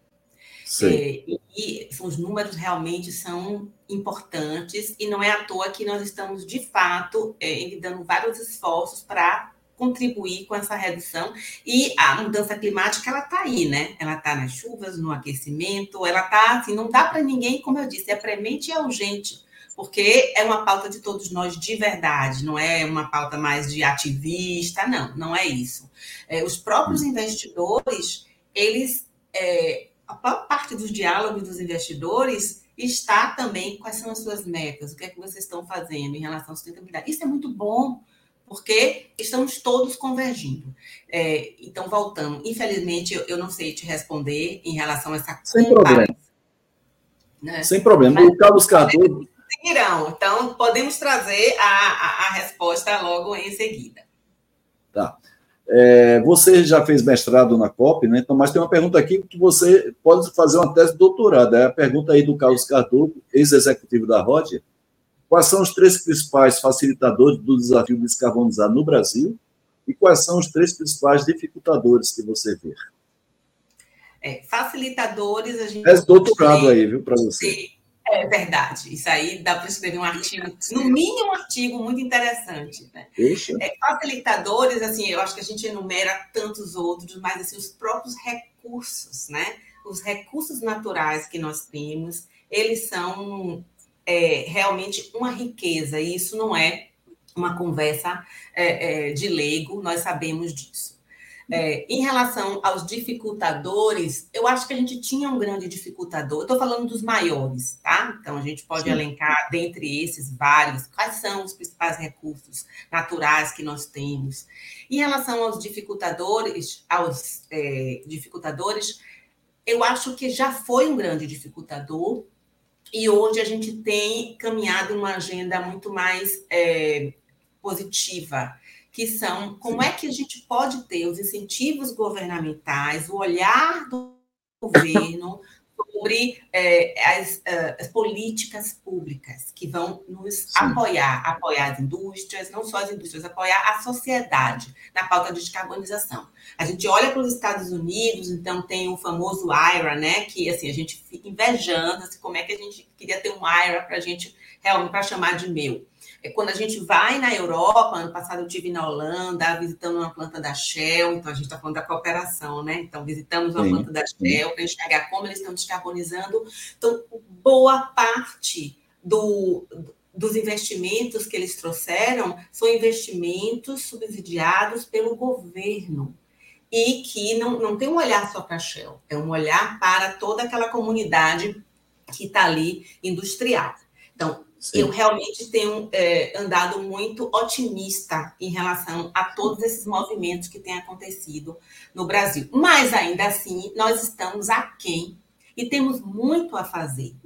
É, e, os números realmente são importantes e não é à toa que nós estamos, de fato, é, dando vários esforços para contribuir com essa redução. E a mudança climática, ela está aí, né? Ela está nas chuvas, no aquecimento, ela está assim, não dá para ninguém, como eu disse, é premente e é urgente porque é uma pauta de todos nós de verdade, não é uma pauta mais de ativista, não, não é isso. É, os próprios investidores, eles, é, a parte dos diálogos dos investidores está também quais são as suas metas, o que é que vocês estão fazendo em relação à sustentabilidade. Isso é muito bom, porque estamos todos convergindo. É, então, voltando, infelizmente, eu, eu, não sei te responder em relação a essa Sem comparação. Problema. Né? Sem problema. O Carlos Cardoso seguirão. Então, podemos trazer a, a, a resposta logo em seguida. Tá. É, você já fez mestrado na COP, né? Então, mas tem uma pergunta aqui que você pode fazer uma tese de doutorado. É a pergunta aí do Carlos Cardoso, ex-executivo da Rodia. Quais são os três principais facilitadores do desafio de descarbonizar no Brasil? E quais são os três principais dificultadores que você vê? É, facilitadores, a gente. É doutorado aí, viu, para você. É verdade. Isso aí dá para escrever um artigo, no mínimo um artigo muito interessante. Né? É, facilitadores, assim, eu acho que a gente enumera tantos outros, mas assim, os próprios recursos, né? Os recursos naturais que nós temos, eles são é, realmente uma riqueza, e isso não é uma conversa é, é de leigo, nós sabemos disso. É, em relação aos dificultadores, eu acho que a gente tinha um grande dificultador. Estou falando dos maiores, tá? Então a gente pode Sim. elencar dentre esses vários quais são os principais recursos naturais que nós temos. Em relação aos dificultadores, aos é, dificultadores, eu acho que já foi um grande dificultador e hoje a gente tem caminhado uma agenda muito mais é, positiva que são como é que a gente pode ter os incentivos governamentais, o olhar do governo sobre é, as, eh, as, políticas públicas que vão nos Sim. apoiar, apoiar as indústrias, não só as indústrias, apoiar a sociedade na pauta de descarbonização. A gente olha para os Estados Unidos, então tem o famoso IRA, né? Que assim a gente fica invejando assim, como é que a gente queria ter um IRA para a gente realmente para chamar de meu. É quando a gente vai na Europa, ano passado eu tive na Holanda, visitando uma planta da Shell, então a gente está falando da cooperação, né? Então visitamos uma sim, planta da Shell para enxergar como eles estão descarbonizando. Então, boa parte do, dos investimentos que eles trouxeram são investimentos subsidiados pelo governo e que não, não tem um olhar só para a Shell, é um olhar para toda aquela comunidade que está ali industrial. Então, Sim. eu realmente tenho é, andado muito otimista em relação a todos esses movimentos que têm acontecido no Brasil. Mas ainda assim, nós estamos aquém e temos muito a fazer.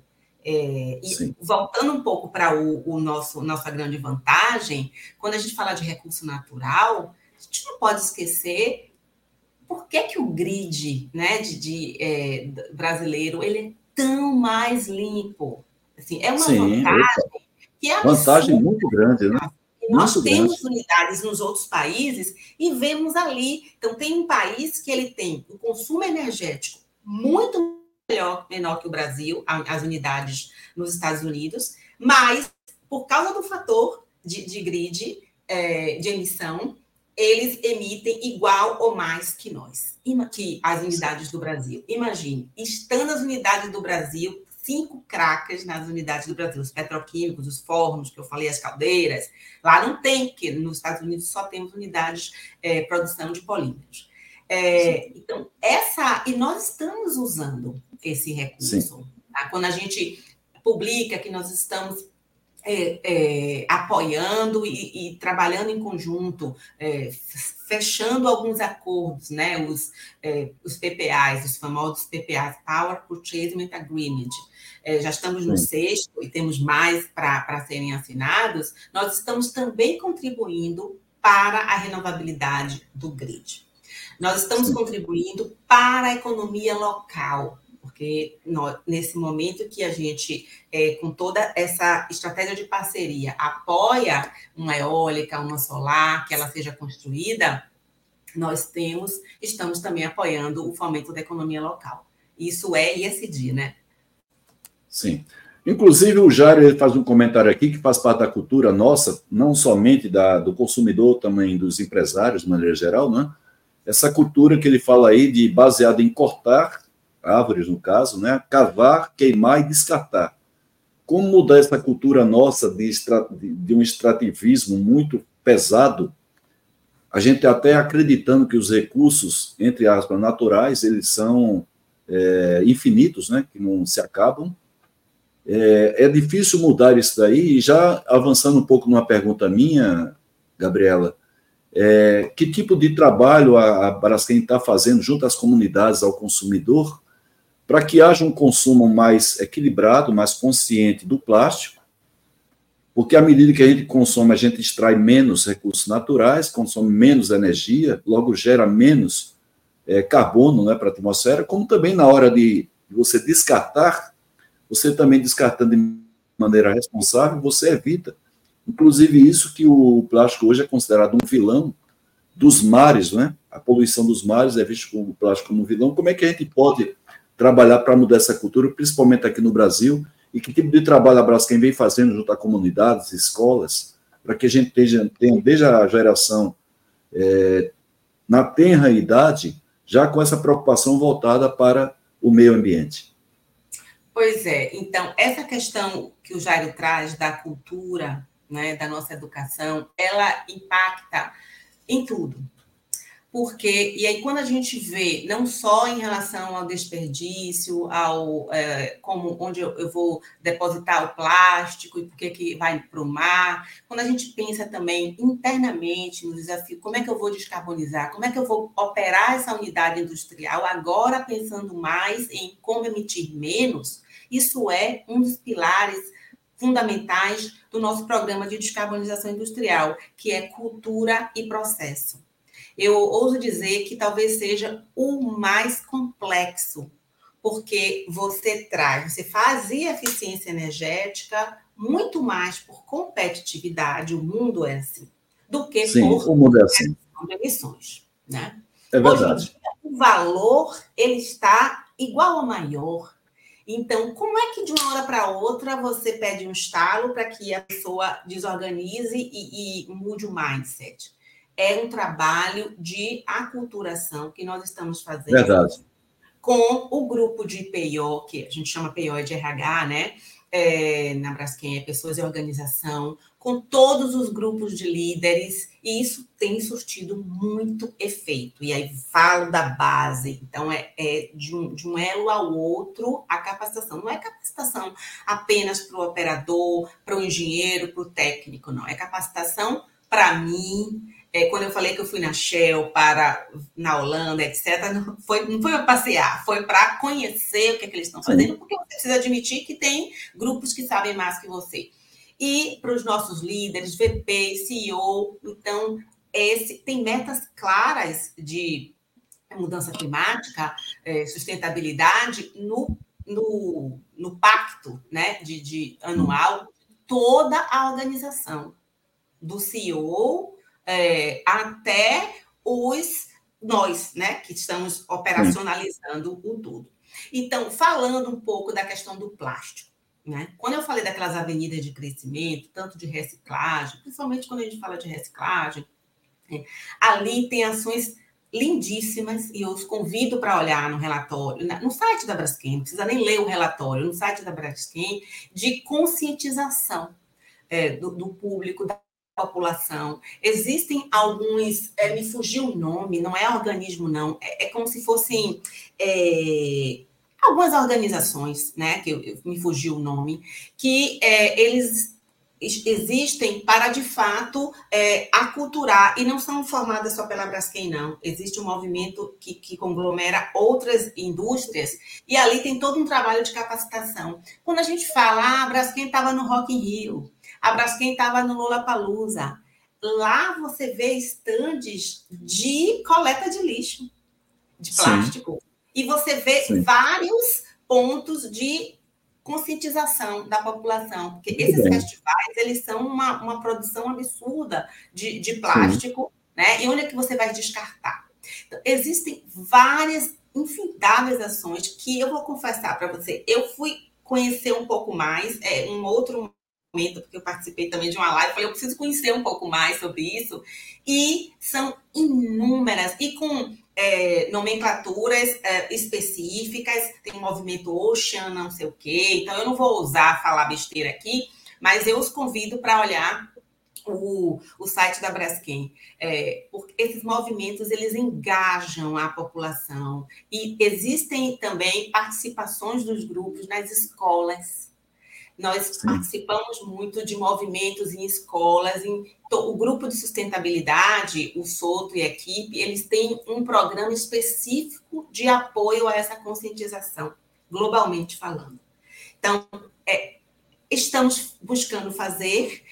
É, e voltando um pouco para o, o, nosso nossa grande vantagem, quando a gente fala de recurso natural, a gente não pode esquecer por que, que o grid né, de, de é, brasileiro ele é tão mais limpo. Assim, é uma Sim, vantagem que é absurda. Vantagem muito grande, né? Nós muito temos grande. unidades nos outros países e vemos ali. Então, tem um país que ele tem um consumo energético muito melhor, menor que o Brasil, as unidades nos Estados Unidos, mas por causa do fator de, de grid, é, de emissão, eles emitem igual ou mais que nós, que as unidades do Brasil. Imagine, estando as unidades do Brasil cinco cracas nas unidades do Brasil, os petroquímicos, os fornos, que eu falei, as caldeiras. Lá não tem, porque nos Estados Unidos só temos unidades é, produção de polímeros. É, então, essa. E nós estamos usando esse recurso. Tá? Quando a gente publica que nós estamos é, é, apoiando e, e, trabalhando em conjunto, é, fechando alguns acordos, né, os, é, os PPAs, os famosos PPAs, Power Purchasing Agreement, é, já estamos no Sim. sexto e temos mais para serem assinados, nós estamos também contribuindo para a renovabilidade do grid. Nós estamos Sim. contribuindo para a economia local, porque nós, nesse momento que a gente, é, com toda essa estratégia de parceria, apoia uma eólica, uma solar, que ela seja construída, nós temos, estamos também apoiando o fomento da economia local. Isso é ISD, né? Sim. Inclusive, o Jair faz um comentário aqui que faz parte da cultura nossa, não somente da, do consumidor, também dos empresários, de maneira geral, né? Essa cultura que ele fala aí de baseada em cortar árvores, no caso, né? Cavar, queimar e descartar. Como mudar essa cultura nossa de, de um extrativismo muito pesado, a gente até acreditando que os recursos, entre aspas, naturais, eles são é, infinitos, né? Que não se acabam, é, é difícil mudar isso daí, e já avançando um pouco numa pergunta minha, Gabriela, é, que tipo de trabalho a, a Braskem está fazendo junto às comunidades, ao consumidor, para que haja um consumo mais equilibrado, mais consciente do plástico, porque à medida que a gente consome, a gente extrai menos recursos naturais, consome menos energia, logo gera menos é, carbono né, para a atmosfera, como também na hora de você descartar você também descartando de maneira responsável, você evita. Inclusive, isso que o plástico hoje é considerado um vilão dos mares, né? A poluição dos mares é visto como o plástico como um vilão. Como é que a gente pode trabalhar para mudar essa cultura, principalmente aqui no Brasil? E que tipo de trabalho a Braskem vem fazendo junto a comunidades, escolas, para que a gente tenha, tenha desde a geração é, na tenra idade, já com essa preocupação voltada para o meio ambiente? Pois é, então, essa questão que o Jairo traz da cultura, né, da nossa educação, ela impacta em tudo. Porque, e aí, quando a gente vê, não só em relação ao desperdício, ao é, como onde eu, vou depositar o plástico e por que, que vai para o mar, quando a gente pensa também internamente no desafio, como é que eu vou descarbonizar, como é que eu vou operar essa unidade industrial, agora pensando mais em como emitir menos, isso é um dos pilares fundamentais do nosso programa de descarbonização industrial, que é cultura e processo. Eu ouso dizer que talvez seja o mais complexo, porque você traz, você fazia eficiência energética muito mais por competitividade, o mundo é assim, do que Sim, por o mundo é assim. emissões, né? É verdade. Dia, o valor ele está igual ou maior. Então, como é que de uma hora para outra você pede um estalo para que a pessoa desorganize e, e mude o mindset? É um trabalho de aculturação que nós estamos fazendo Verdade. com o grupo de PIO, que a gente chama PIO de RH, né? É, na Braskem, é Pessoas e Organização, com todos os grupos de líderes, e isso tem surtido muito efeito. E aí falo da base, então é, é de, um, de um elo ao outro a capacitação. Não é capacitação apenas para o operador, para o engenheiro, para o técnico, não. É capacitação para mim, é, quando eu falei que eu fui na Shell, para na Holanda, etc., não foi, não foi para passear, foi para conhecer o que, é que eles estão fazendo, porque você precisa admitir que tem grupos que sabem mais que você e para os nossos líderes, VP, CEO. Então, esse tem metas claras de mudança climática, é, sustentabilidade no, no, no pacto né, de, de anual toda a organização, do CEO é, até os nós, né, que estamos operacionalizando o tudo. Então, falando um pouco da questão do plástico. Né? Quando eu falei daquelas avenidas de crescimento, tanto de reciclagem, principalmente quando a gente fala de reciclagem, é, ali tem ações lindíssimas e eu os convido para olhar no relatório, no site da Braskem, não precisa nem ler o relatório, no site da Braskem, de conscientização é, do, do, público, da população. Existem alguns, é, me fugiu o nome, não é organismo, não, é, é como se fossem é, algumas organizações, né, que eu, eu, me fugiu o nome, que é, eles existem para, de fato, é, aculturar, e não são formadas só pela Braskem, não. Existe um movimento que, que conglomera outras indústrias, e ali tem todo um trabalho de capacitação. Quando a gente fala, ah, a Braskem estava no Rock in Rio, a Braskem estava no Lollapalooza, lá você vê estandes de coleta de lixo, de plástico. Sim. E você vê Sim. vários pontos de conscientização da população, porque esses festivais eles são uma, uma produção absurda de, de plástico, Sim. né? E onde é que você vai descartar? Então, existem várias infindáveis ações que eu vou confessar para você. Eu fui conhecer um pouco mais, é, um outro porque eu participei também de uma live, falei, eu preciso conhecer um pouco mais sobre isso, e são inúmeras, e com é, nomenclaturas é, específicas, tem movimento Ocean, não sei o quê, então eu não vou usar falar besteira aqui, mas eu os convido para olhar o, o site da Braskem, é, esses movimentos eles engajam a população e existem também participações dos grupos nas escolas. Nós Sim. participamos muito de movimentos em escolas, em, o grupo de sustentabilidade, o Soto e a equipe, eles têm um programa específico de apoio a essa conscientização, globalmente falando. Então, é, estamos buscando fazer,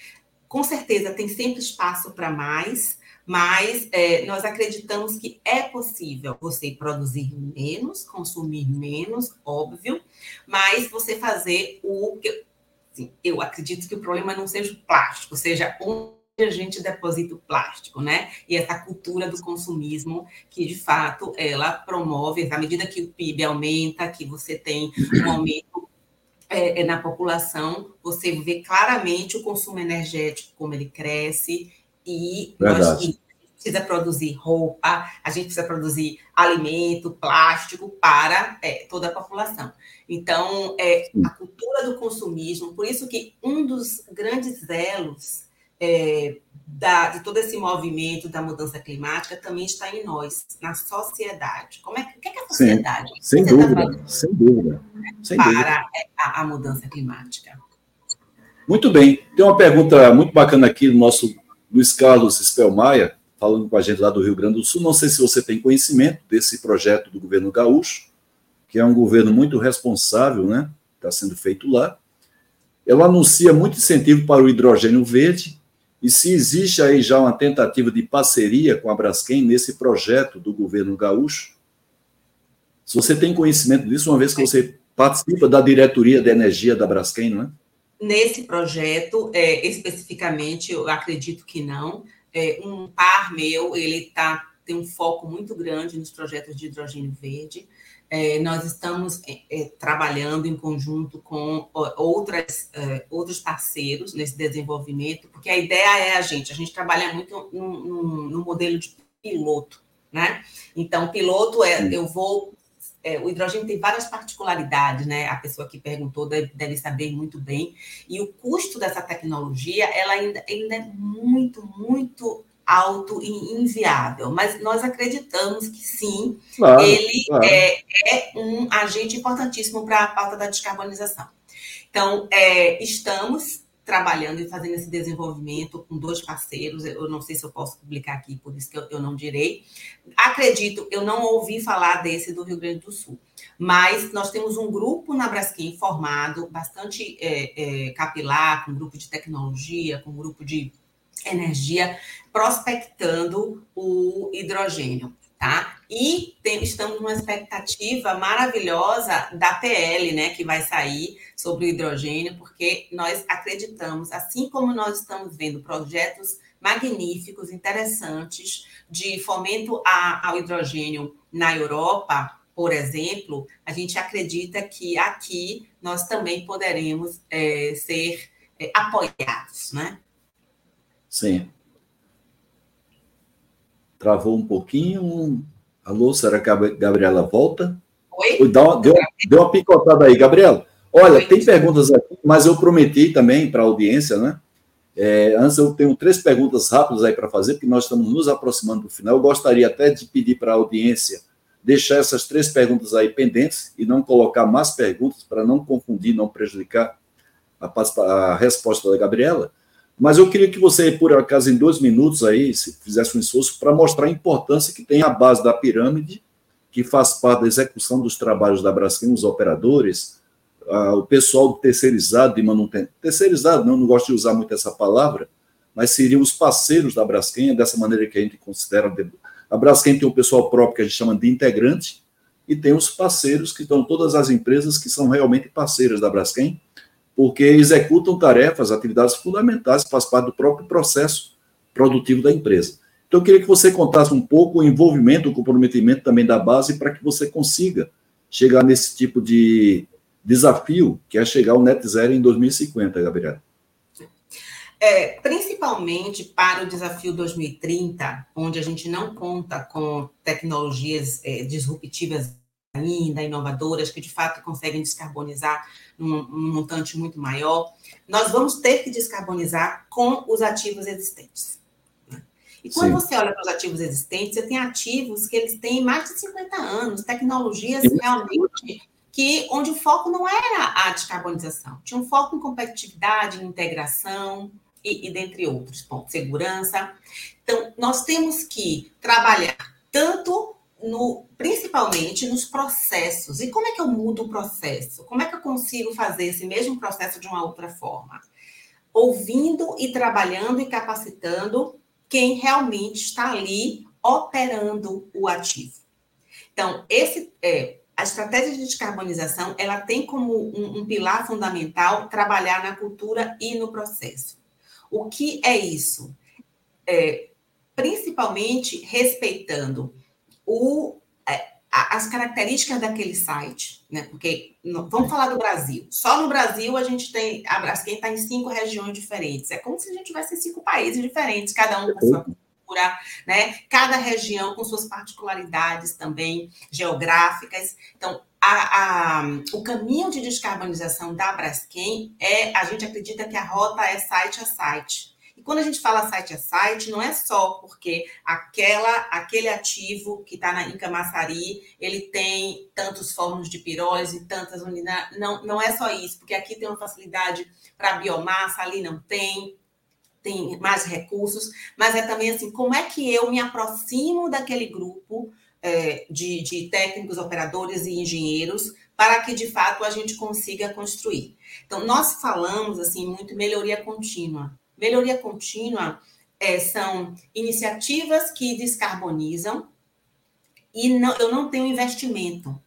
com certeza tem sempre espaço para mais, mas é, nós acreditamos que é possível você produzir menos, consumir menos, óbvio, mas você fazer o que Assim, eu acredito que o problema não seja o plástico, seja onde a gente deposita o plástico, né? E essa cultura do consumismo que, de fato, ela promove, à medida que o PIB aumenta, que você tem um aumento é, é, na população, você vê claramente o consumo energético, como ele cresce, e Verdade. nós precisa produzir roupa, a gente precisa produzir alimento, plástico para é, toda a população. Então, é a cultura do consumismo, por isso que um dos grandes elos é, da, de todo esse movimento da mudança climática também está em nós, na sociedade. Como é, o que é, é a sociedade? Sim, sem, dúvida, tá sem dúvida, sem para dúvida. A, a mudança climática. Muito bem. Tem uma pergunta muito bacana aqui do nosso Luiz Carlos Spelmaia, falando com a gente lá do Rio Grande do Sul. Não sei se você tem conhecimento desse projeto do governo gaúcho, que é um governo muito responsável, né? Está sendo feito lá. Ela anuncia muito incentivo para o hidrogênio verde. E se existe aí já uma tentativa de parceria com a Braskem nesse projeto do governo gaúcho? Se você tem conhecimento disso, uma vez que você participa da diretoria de energia da Braskem, não é? Nesse projeto, é, especificamente, eu acredito que não. É, um par meu, ele tá, tem um foco muito grande nos projetos de hidrogênio verde. É, nós estamos é, é trabalhando em conjunto com outras, é, outros parceiros nesse desenvolvimento, porque a ideia é a gente, a gente trabalha muito no, no, no modelo de piloto, né? Então, piloto é, eu vou é, o hidrogênio tem várias particularidades, né? A pessoa que perguntou deve, deve, saber muito bem. E o custo dessa tecnologia, ela ainda, ainda é muito, muito alto e inviável. Mas nós acreditamos que sim, claro, ele claro. É, é, um agente importantíssimo para a pauta da descarbonização. Então, é, estamos trabalhando e fazendo esse desenvolvimento com dois parceiros. Eu não sei se eu posso publicar aqui, por isso que eu, eu não direi. Acredito, eu não ouvi falar desse do Rio Grande do Sul, mas nós temos um grupo na Braskem formado, bastante é, é, capilar, com grupo de tecnologia, com grupo de energia, prospectando o hidrogênio tá? E tem, estamos numa expectativa maravilhosa da PL, né, que vai sair sobre o hidrogênio, porque nós acreditamos, assim como nós estamos vendo projetos magníficos, interessantes, de fomento a, ao hidrogênio na Europa, por exemplo, a gente acredita que aqui nós também poderemos é, ser é, apoiados, né? Sim. Travou um pouquinho. Alô, será que a Gabriela volta? Oi? Uma, deu, deu uma picotada aí, Gabriela. Olha, Oi, tem perguntas aqui, mas eu prometi também para a audiência, né? É, antes eu tenho três perguntas rápidas aí para fazer, porque nós estamos nos aproximando do final. Eu gostaria até de pedir para a audiência deixar essas três perguntas aí pendentes e não colocar mais perguntas para não confundir, não prejudicar a, a resposta da Gabriela. Mas eu queria que você, por acaso, em dois minutos aí, se fizesse um esforço para mostrar a importância que tem a base da pirâmide, que faz parte da execução dos trabalhos da Braskem, os operadores, o pessoal terceirizado de manutenção. Terceirizado, não, não gosto de usar muito essa palavra, mas seriam os parceiros da Braskem, é dessa maneira que a gente considera. A Braskem tem um pessoal próprio que a gente chama de integrante, e tem os parceiros, que estão todas as empresas que são realmente parceiras da Braskem, porque executam tarefas, atividades fundamentais, faz parte do próprio processo produtivo da empresa. Então, eu queria que você contasse um pouco o envolvimento, o comprometimento também da base para que você consiga chegar nesse tipo de desafio, que é chegar ao net zero em 2050, Gabriela. É, principalmente para o desafio 2030, onde a gente não conta com tecnologias é, disruptivas ainda, inovadoras, que de fato conseguem descarbonizar num, num montante muito maior, nós vamos ter que descarbonizar com os ativos existentes. Né? E quando Sim. você olha para os ativos existentes, você tem ativos que eles têm mais de 50 anos, tecnologias realmente que onde o foco não era a descarbonização, tinha um foco em competitividade, em integração e, e dentre outros pontos, segurança. Então, nós temos que trabalhar tanto no, principalmente nos processos. E como é que eu mudo o processo? Como é que eu consigo fazer esse mesmo processo de uma outra forma? Ouvindo e trabalhando e capacitando quem realmente está ali operando o ativo. Então, esse, é, a estratégia de descarbonização ela tem como um, um pilar fundamental trabalhar na cultura e no processo. O que é isso? É, principalmente respeitando o, é, as características daquele site, né? Porque vamos falar do Brasil. Só no Brasil a gente tem a Braskem está em cinco regiões diferentes. É como se a gente tivesse cinco países diferentes, cada um com sua cultura, né? Cada região com suas particularidades também geográficas. Então a, a, o caminho de descarbonização da Braskem é, a gente acredita que a rota é site a site quando a gente fala site a site, não é só porque aquela, aquele ativo que está em Camaçari, ele tem tantos fórmulas de pirólise, tantas unidades. Não, não é só isso, porque aqui tem uma facilidade para biomassa, ali não tem, tem mais recursos, mas é também assim, como é que eu me aproximo daquele grupo é, de, de técnicos, operadores e engenheiros para que de fato a gente consiga construir. Então, nós falamos assim muito melhoria contínua. Melhoria contínua é, são iniciativas que descarbonizam e não, eu não tenho investimento.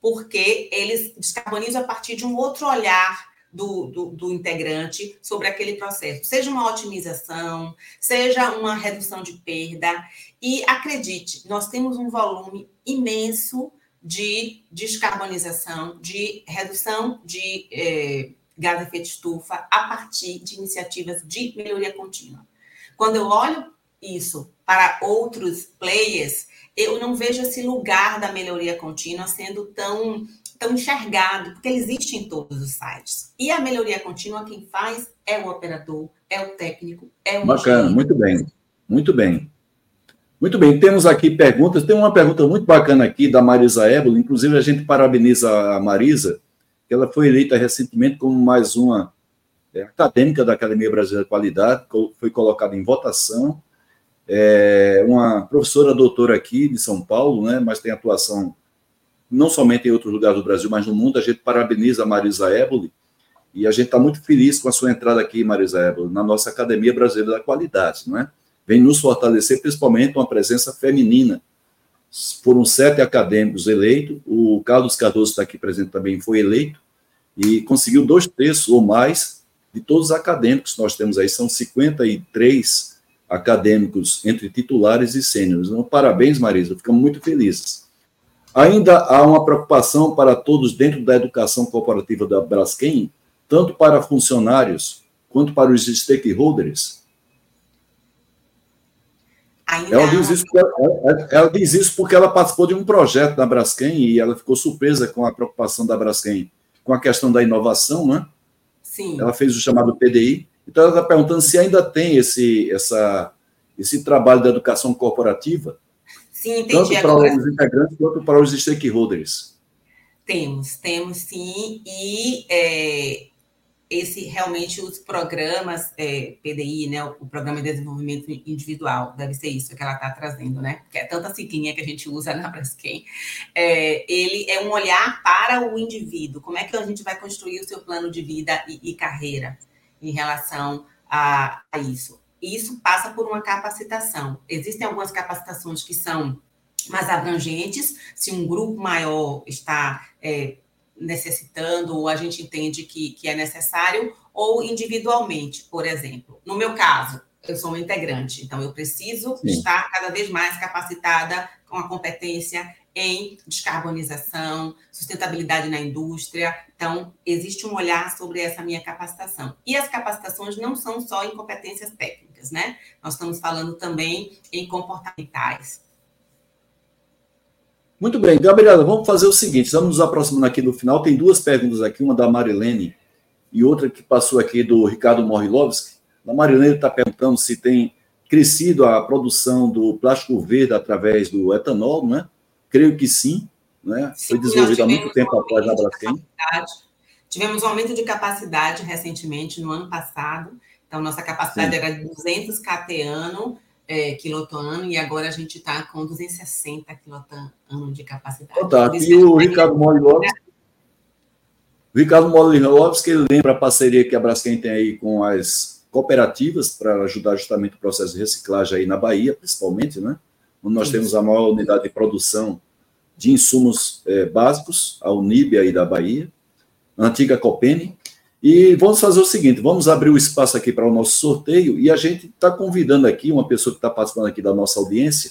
porque eles descarbonizam a partir de um outro olhar do, do, do, integrante sobre aquele processo, seja uma otimização, seja uma redução de perda. E acredite, nós temos um volume imenso de descarbonização, de redução de eh, gás efeito estufa a partir de iniciativas de melhoria contínua. Quando eu olho isso para outros players, eu não vejo esse lugar da melhoria contínua sendo tão tão enxergado, porque ele existe em todos os sites. E a melhoria contínua, quem faz é o operador, é o técnico, é o Bacana, engenheiro. muito bem, muito bem. Muito bem, temos aqui perguntas. Tem uma pergunta muito bacana aqui da Marisa Ébolo, inclusive a gente parabeniza a Marisa, ela foi eleita recentemente como mais uma é, acadêmica da Academia Brasileira de Qualidade, foi colocada em votação. É uma professora doutora aqui de São Paulo, né, mas tem atuação não somente em outros lugares do Brasil, mas no mundo. A gente parabeniza a Marisa Éboli e a gente está muito feliz com a sua entrada aqui, Marisa Éboli, na nossa Academia Brasileira da Qualidade, não é? Vem nos fortalecer, principalmente uma presença feminina. Foram sete acadêmicos eleitos, o Carlos Cardoso está aqui presente também, foi eleito, e conseguiu dois terços ou mais de todos os acadêmicos que nós temos aí, são 53 acadêmicos entre titulares e sêniores. Então, parabéns, Marisa, ficamos muito felizes. Ainda há uma preocupação para todos dentro da educação corporativa da Braskem, tanto para funcionários quanto para os stakeholders. Ela diz, isso porque, ela, ela diz isso porque ela participou de um projeto da Braskem e ela ficou surpresa com a preocupação da Braskem com a questão da inovação, né? Sim. Ela fez o chamado PDI. Então, ela está perguntando se ainda tem esse, essa, esse trabalho da educação corporativa Sim, entendi. Tanto para agora. os integrantes quanto para os stakeholders. Temos, temos sim. E é, esse realmente os programas é, PDI, né, o Programa de Desenvolvimento Individual, deve ser isso que ela está trazendo, né? Que é tanta siglinha que a gente usa na Braskem. É, ele é um olhar para o indivíduo. Como é que a gente vai construir o seu plano de vida e, e carreira em relação a, a isso? isso passa por uma capacitação. Existem algumas capacitações que são mais abrangentes, se um grupo maior está é, necessitando, ou a gente entende que, que é necessário, ou individualmente, por exemplo. No meu caso, eu sou uma integrante, então eu preciso Sim. estar cada vez mais capacitada com a competência em descarbonização, sustentabilidade na indústria. Então, existe um olhar sobre essa minha capacitação. E as capacitações não são só em competências técnicas, né? Nós estamos falando também em comportamentais. Muito bem, Gabriela, vamos fazer o seguinte, estamos nos aproximando aqui do final, tem duas perguntas aqui, uma da Marilene e outra que passou aqui do Ricardo Morilovski. A Marilene está perguntando se tem crescido a produção do plástico verde através do etanol, não é? Creio que sim, né? Sim, Foi desenvolvido há muito tempo após na Braskem. Tivemos um aumento de capacidade recentemente, no ano passado. Então, nossa capacidade sim. era de 200 kT ano, é, quiloton e agora a gente está com 260 quiloton ano de capacidade. Oh, tá. E o Ricardo Molilovski, o Ricardo Molilovski, ele lembra a parceria que a Braskem tem aí com as cooperativas para ajudar justamente o processo de reciclagem aí na Bahia, principalmente, né? Onde nós Isso. temos a maior unidade de produção de insumos é, básicos, a Unib aí da Bahia, a antiga Copene. E vamos fazer o seguinte: vamos abrir o espaço aqui para o nosso sorteio e a gente está convidando aqui uma pessoa que está participando aqui da nossa audiência,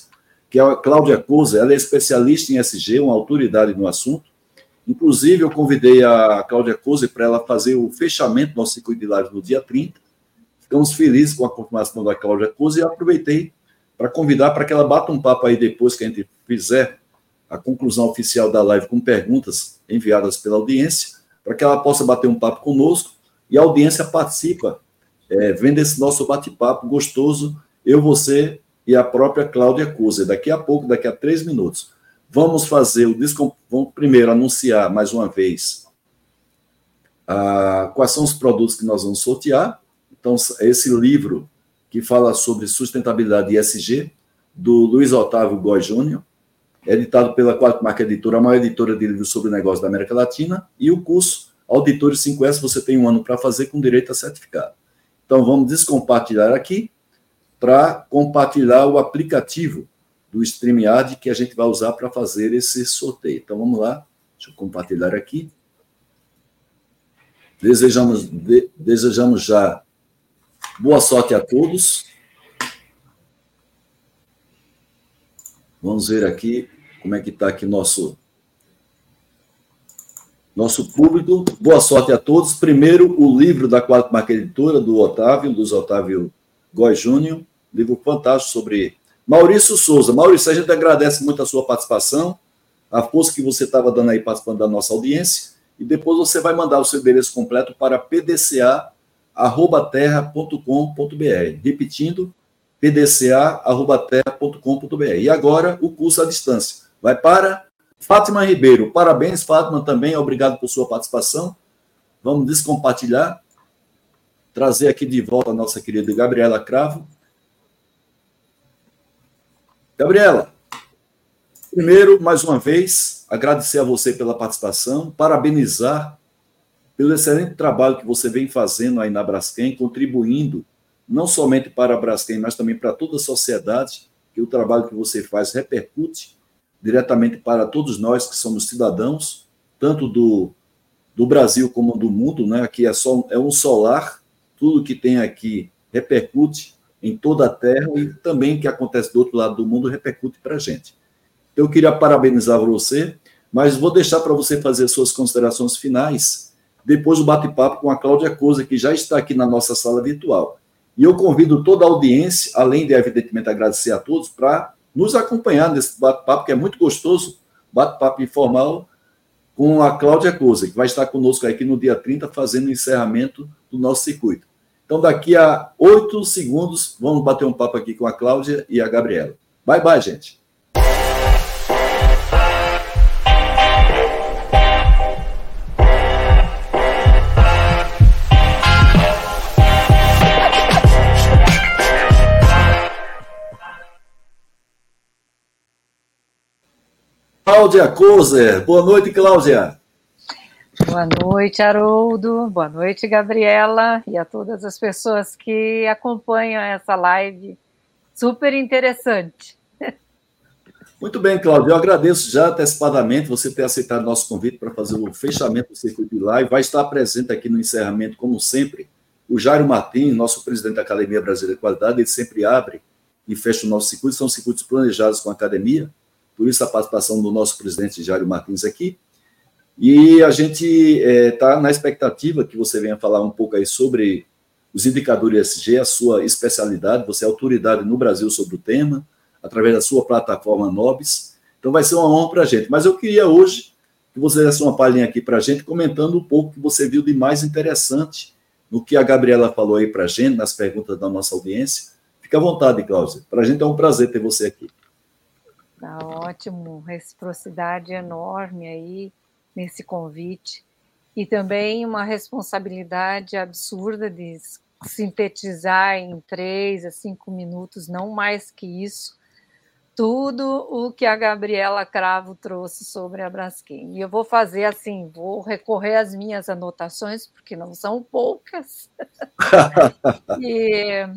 que é a Cláudia Cousa, ela é especialista em SG, uma autoridade no assunto. Inclusive, eu convidei a Cláudia Cousa para ela fazer o fechamento do nosso circuito de live no dia 30. Ficamos felizes com a confirmação da Cláudia Cousa e aproveitei para convidar para que ela bata um papo aí depois que a gente fizer a conclusão oficial da live com perguntas enviadas pela audiência, para que ela possa bater um papo conosco e a audiência participa, é, vendo esse nosso bate-papo gostoso, eu, você e a própria Cláudia Cusa. Daqui a pouco, daqui a três minutos, vamos fazer o vamos primeiro anunciar mais uma vez a, quais são os produtos que nós vamos sortear. Então, esse livro que fala sobre sustentabilidade ESG, do Luiz Otávio Góes Júnior, editado pela Quatro Marca Editora, a maior editora de livros sobre negócios da América Latina, e o curso Auditores 5S, você tem um ano para fazer com direito a certificado. Então, vamos descompartilhar aqui para compartilhar o aplicativo do StreamYard que a gente vai usar para fazer esse sorteio. Então, vamos lá. Deixa eu compartilhar aqui. Desejamos, de, desejamos já boa sorte a todos. Vamos ver aqui como é que está aqui nosso nosso público. Boa sorte a todos. Primeiro, o livro da Quarta Marca Editora, do Otávio, dos Otávio Góes Júnior, livro fantástico sobre Maurício Souza. Maurício, a gente agradece muito a sua participação, a força que você estava dando aí participando da nossa audiência e depois você vai mandar o seu endereço completo para pdca@terra.com.br. Repetindo, pdca@terra.com.br. E agora o curso à distância. Vai para Fátima Ribeiro. Parabéns, Fátima, também. Obrigado por sua participação. Vamos descompartilhar. Trazer aqui de volta a nossa querida Gabriela Cravo. Gabriela, primeiro, mais uma vez, agradecer a você pela participação, parabenizar pelo excelente trabalho que você vem fazendo aí na Braskem, contribuindo não somente para a Braskem, mas também para toda a sociedade, que o trabalho que você faz repercute diretamente para todos nós que somos cidadãos, tanto do, do Brasil como do mundo, né? Aqui é só é um solar, tudo que tem aqui repercute em toda a Terra e também o que acontece do outro lado do mundo repercute para a gente. Eu queria parabenizar você mas vou deixar para você fazer suas considerações finais depois do bate-papo com a Cláudia Cousa, que já está aqui na nossa sala virtual. E eu convido toda a audiência, além de, evidentemente, agradecer a todos, para nos acompanhar nesse bate-papo, que é muito gostoso, bate-papo informal, com a Cláudia Cousa, que vai estar conosco aqui no dia 30, fazendo o encerramento do nosso circuito. Então, daqui a oito segundos, vamos bater um papo aqui com a Cláudia e a Gabriela. Bye, bye, gente. Cláudia Kozer. Boa noite, Cláudia. Boa noite, Haroldo. Boa noite, Gabriela, e a todas as pessoas que acompanham essa live super interessante. Muito bem, Cláudia. Eu agradeço já antecipadamente você ter aceitado nosso convite para fazer o fechamento do circuito de live. Vai estar presente aqui no encerramento, como sempre, o Jairo Martins, nosso presidente da Academia Brasileira de Qualidade. Ele sempre abre e fecha o nosso circuito. São circuitos planejados com a academia por isso a participação do nosso presidente Jário Martins aqui. E a gente está é, na expectativa que você venha falar um pouco aí sobre os indicadores ESG, a sua especialidade, você é autoridade no Brasil sobre o tema, através da sua plataforma Nobis. Então vai ser uma honra para a gente. Mas eu queria hoje que você desse uma palhinha aqui para a gente, comentando um pouco o que você viu de mais interessante no que a Gabriela falou aí para a gente, nas perguntas da nossa audiência. Fique à vontade, Cláudia. Para a gente é um prazer ter você aqui. Tá ótimo, reciprocidade enorme aí nesse convite. E também uma responsabilidade absurda de sintetizar em três a cinco minutos, não mais que isso, tudo o que a Gabriela Cravo trouxe sobre a Braskem. E eu vou fazer assim, vou recorrer às minhas anotações, porque não são poucas. e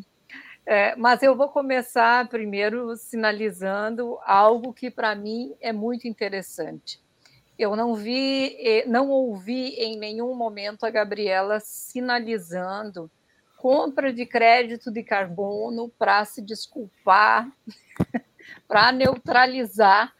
é, mas eu vou começar primeiro sinalizando algo que para mim é muito interessante. Eu não vi, não ouvi em nenhum momento a Gabriela sinalizando compra de crédito de carbono para se desculpar, para neutralizar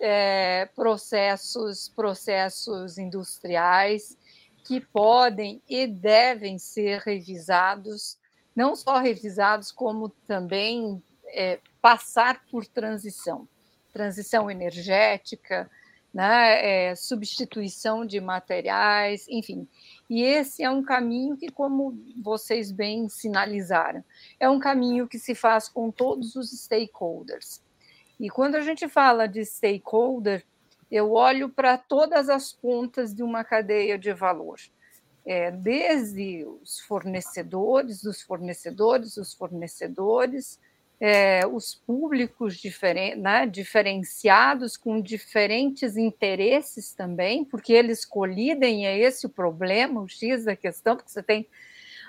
é, processos, processos industriais que podem e devem ser revisados não só revisados, como também é, passar por transição transição energética, né, é, substituição de materiais, enfim. E esse é um caminho que, como vocês bem sinalizaram, é um caminho que se faz com todos os stakeholders. E quando a gente fala de stakeholder, eu olho para todas as pontas de uma cadeia de valor é, desde os fornecedores, dos fornecedores, os fornecedores, é, os públicos diferen, né, diferenciados com diferentes interesses também, porque eles colidem, é esse o problema, o X da questão, porque você tem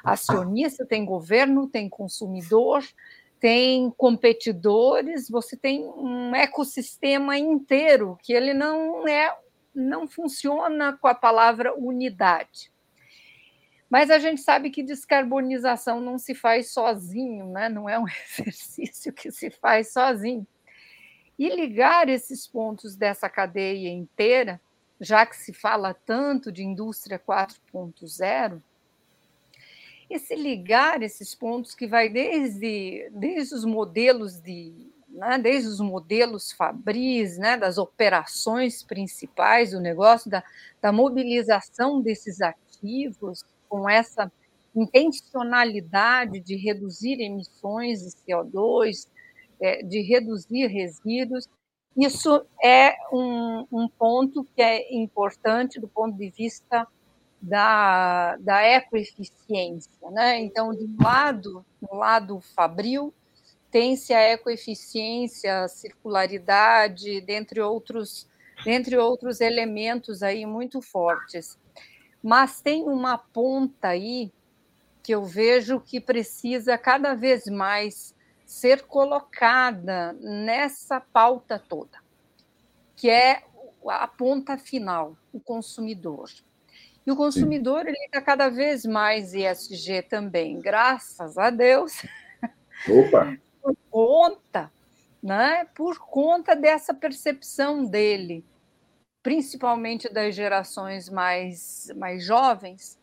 acionista, tem governo, tem consumidor, tem competidores, você tem um ecossistema inteiro que ele não é não funciona com a palavra unidade. Mas a gente sabe que descarbonização não se faz sozinho, né? não é um exercício que se faz sozinho. E ligar esses pontos dessa cadeia inteira, já que se fala tanto de indústria 4.0, esse ligar esses pontos que vai desde, desde os modelos de né, desde os modelos fabris, né, das operações principais do negócio, da, da mobilização desses ativos, com essa intencionalidade de reduzir emissões de CO2, é, de reduzir resíduos. Isso é um, um, ponto que é importante do ponto de vista da, da ecoeficiência. Né? Então, de um lado, no lado fabril, tem-se a ecoeficiência, a circularidade, dentre outros, dentre outros elementos aí muito fortes. Mas tem uma ponta aí que eu vejo que precisa cada vez mais ser colocada nessa pauta toda, que é a ponta final, o consumidor. E o consumidor ele está cada vez mais ESG também, graças a Deus. Opa. Por conta, né? Por conta dessa percepção dele principalmente das gerações mais, mais jovens,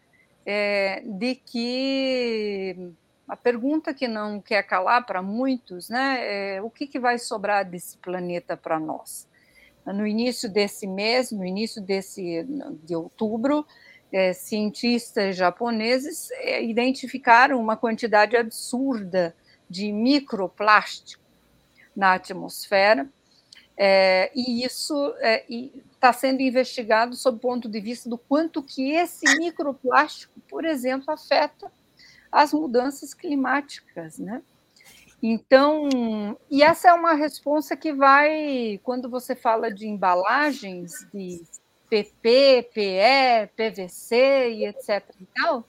é, de que a pergunta que não quer calar para muitos, né, é o que, que vai sobrar desse planeta para nós? No início desse mês, no início desse de outubro, é, cientistas japoneses é, identificaram uma quantidade absurda de microplástico na atmosfera, é, e isso é, está sendo investigado sob o ponto de vista do quanto que esse microplástico, por exemplo, afeta as mudanças climáticas, né? Então, e essa é uma resposta que vai, quando você fala de embalagens de PP, PE, PVC e etc e tal,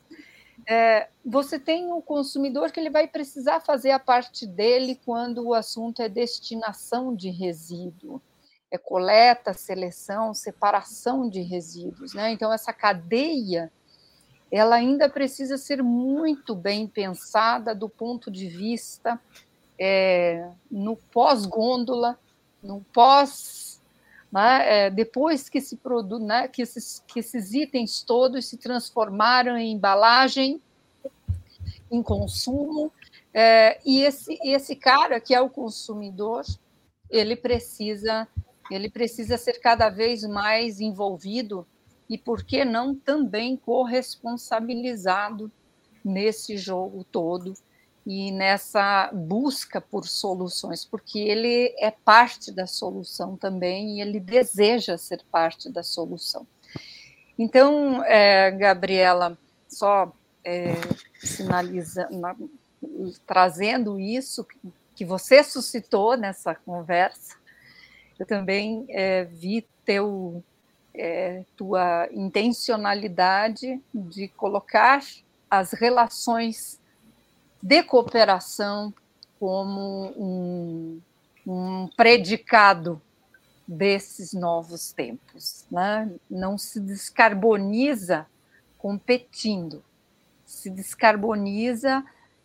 é, você tem o consumidor que ele vai precisar fazer a parte dele quando o assunto é destinação de resíduo, é coleta, seleção, separação de resíduos, né? Então essa cadeia ela ainda precisa ser muito bem pensada do ponto de vista é, no pós-gôndola, no pós, né, é, depois que se produz, né, que, esses, que esses itens todos se transformaram em embalagem, em consumo, é, e esse, esse cara que é o consumidor, ele precisa ele precisa ser cada vez mais envolvido e, por que não, também corresponsabilizado nesse jogo todo e nessa busca por soluções, porque ele é parte da solução também e ele deseja ser parte da solução. Então, é, Gabriela, só é, sinalizando, trazendo isso que você suscitou nessa conversa, eu também é, vi teu, é, tua intencionalidade de colocar as relações de cooperação como um, um predicado desses novos tempos. Né? Não se descarboniza competindo, se descarboniza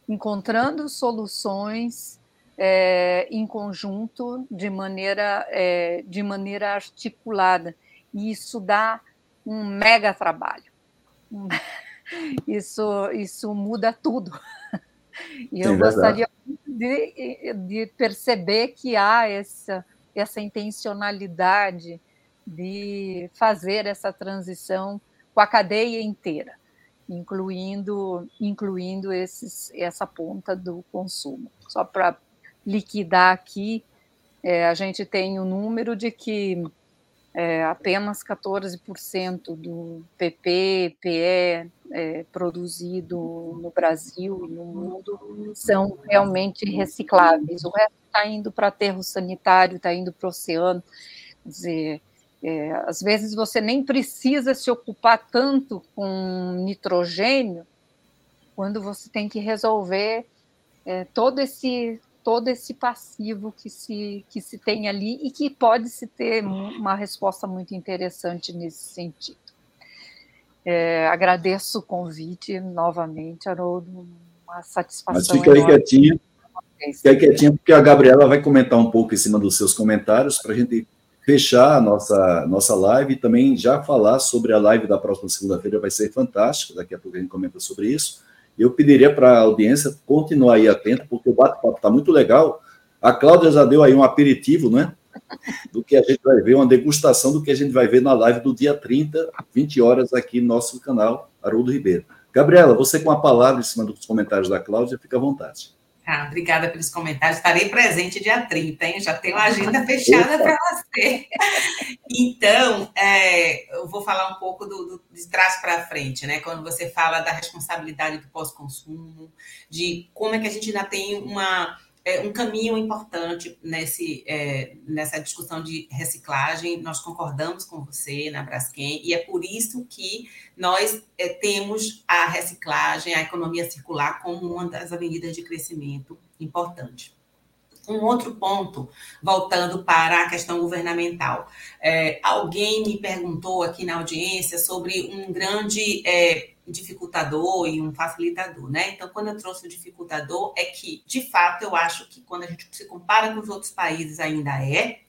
encontrando soluções é, em conjunto, de maneira, é, de maneira articulada. E isso dá um mega trabalho. Isso, isso muda tudo. E eu Sim, gostaria de, de perceber que há essa, essa intencionalidade de fazer essa transição com a cadeia inteira, incluindo, incluindo esses, essa ponta do consumo. Só para liquidar aqui, é, a gente tem o um número de que é, apenas 14% do PP, PE é, produzido no Brasil e no mundo são realmente recicláveis. O resto está indo para aterro sanitário, está indo para o oceano. Quer dizer, é, às vezes você nem precisa se ocupar tanto com nitrogênio quando você tem que resolver é, todo esse todo esse passivo que se, que se tem ali e que pode se ter uma resposta muito interessante nesse sentido. É, agradeço o convite novamente, Haroldo, uma satisfação. Mas fica aí quietinha, fica quietinha, porque a Gabriela vai comentar um pouco em cima dos seus comentários para a gente fechar a nossa, nossa live e também já falar sobre a live da próxima segunda-feira, vai ser fantástico, daqui a pouco a gente comenta sobre isso. Eu pediria para a audiência continuar aí atento, porque o bate-papo está muito legal. A Cláudia já deu aí um aperitivo, né? Do que a gente vai ver, uma degustação do que a gente vai ver na live do dia 30, 20 horas, aqui no nosso canal, Haroldo Ribeiro. Gabriela, você com a palavra em cima dos comentários da Cláudia, fica à vontade. Ah, obrigada pelos comentários. Estarei presente dia 30, hein? Já tenho uma agenda fechada para você. Então, é, eu vou falar um pouco do, do de trás para frente, né? Quando você fala da responsabilidade do pós-consumo, de como é que a gente ainda tem uma é, um caminho importante nesse, é, nessa discussão de reciclagem. Nós concordamos com você na Braskem e é por isso que nós é, temos a reciclagem, a economia circular como uma das avenidas de crescimento importante. Um outro ponto, voltando para a questão governamental. É, alguém me perguntou aqui na audiência sobre um grande é, dificultador e um facilitador, né? Então, quando eu trouxe o dificultador, é que, de fato, eu acho que quando a gente se compara com os outros países ainda é,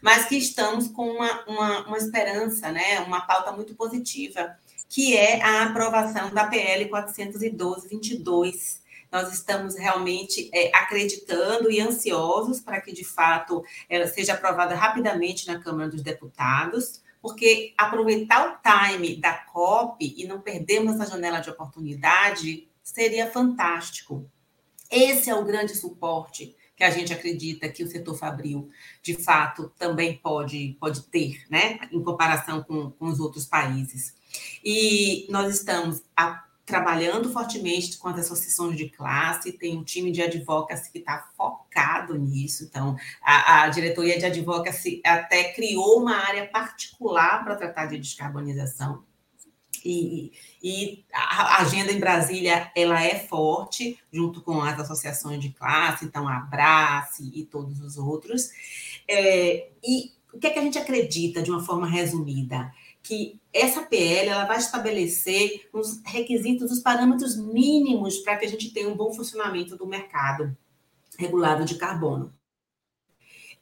mas que estamos com uma, uma, uma esperança, né? Uma pauta muito positiva, que é a aprovação da PL 412-22. Nós estamos realmente é, acreditando e ansiosos para que, de fato, ela seja aprovada rapidamente na Câmara dos Deputados porque aproveitar o time da COP e não perdermos essa janela de oportunidade seria fantástico. Esse é o grande suporte que a gente acredita que o setor fabril, de fato, também pode, pode ter, né, em comparação com, com os outros países. E nós estamos a trabalhando fortemente com as associações de classe, tem um time de advocacy que está focado nisso. Então, a, a, diretoria de advocacy até criou uma área particular para tratar de descarbonização. E, e, a agenda em Brasília ela é forte, junto com as associações de classe, então a Abrace e todos os outros. É, e o que é que a gente acredita de uma forma resumida? Que essa PL ela vai estabelecer os requisitos, os parâmetros mínimos para que a gente tenha um bom funcionamento do mercado regulado de carbono.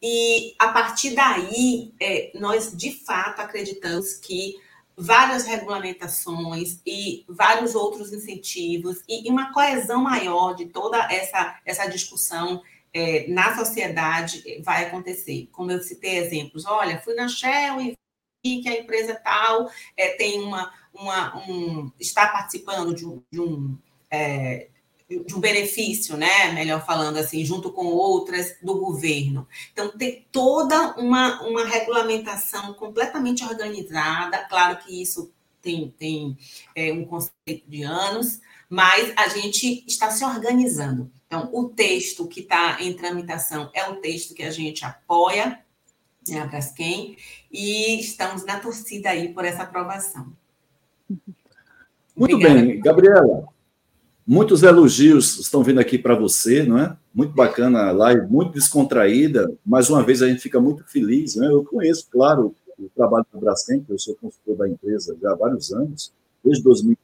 E a partir daí, é, nós de fato acreditamos que várias regulamentações e vários outros incentivos e, e uma coesão maior de toda essa, essa discussão é, na sociedade vai acontecer. Como eu citei exemplos, olha, fui na Shell e que a empresa tal é, tem uma, uma um, está participando de um, de um, é, de um benefício, né? Melhor falando assim, junto com outras do governo. Então, tem toda uma, uma regulamentação completamente organizada. Claro que isso tem, tem é, um conceito de anos, mas a gente está se organizando. Então, o texto que está em tramitação é um texto que a gente apoia, né, a Braskem, e estamos na torcida aí por essa aprovação. Muito Obrigada. bem, Gabriela. Muitos elogios estão vindo aqui para você, não é? Muito bacana a live, muito descontraída. Mais uma vez a gente fica muito feliz, né? Eu conheço, claro, o trabalho do Braskem, eu sou consultor da empresa já há vários anos, desde 2000,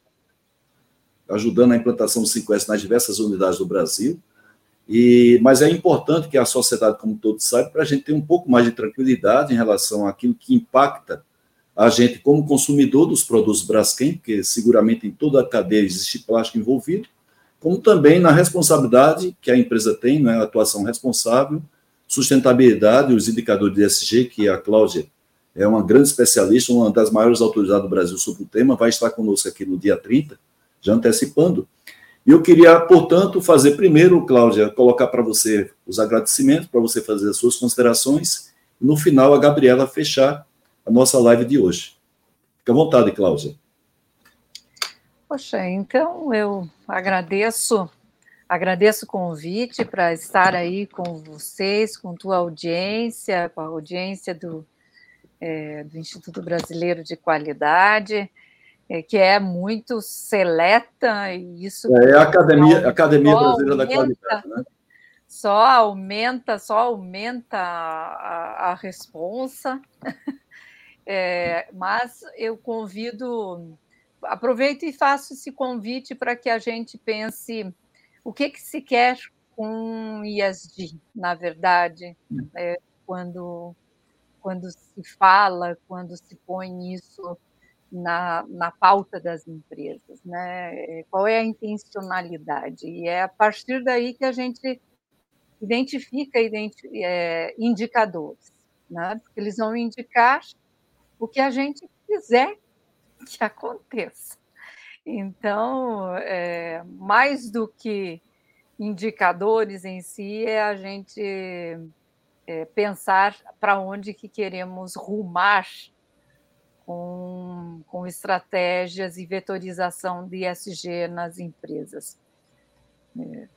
ajudando a implantação do 5S nas diversas unidades do Brasil. E, mas é importante que a sociedade, como todos sabem, para a gente ter um pouco mais de tranquilidade em relação àquilo que impacta a gente como consumidor dos produtos Braskem, porque seguramente em toda a cadeia existe plástico envolvido, como também na responsabilidade que a empresa tem, né, atuação responsável, sustentabilidade, os indicadores de ESG, que a Cláudia é uma grande especialista, uma das maiores autoridades do Brasil sobre o tema, vai estar conosco aqui no dia 30, já antecipando. E eu queria, portanto, fazer primeiro, Cláudia, colocar para você os agradecimentos, para você fazer as suas considerações, e no final a Gabriela fechar a nossa live de hoje. Fique à vontade, Cláudia. Poxa, então eu agradeço, agradeço o convite para estar aí com vocês, com tua audiência, com a audiência do, é, do Instituto Brasileiro de Qualidade. É, que é muito seleta, e isso. É a Academia, Academia Brasileira da Qualidade, né? só aumenta, só aumenta a, a, a responsa. É, mas eu convido, aproveito e faço esse convite para que a gente pense o que, que se quer com ISD, na verdade, é, quando, quando se fala, quando se põe isso na, na pauta das empresas, né? Qual é a intencionalidade? E é a partir daí que a gente identifica identi é, indicadores, né? Porque eles vão indicar o que a gente quiser que aconteça. Então, é, mais do que indicadores em si, é a gente é, pensar para onde que queremos rumar com, com estratégias e vetorização de ESG nas empresas. É.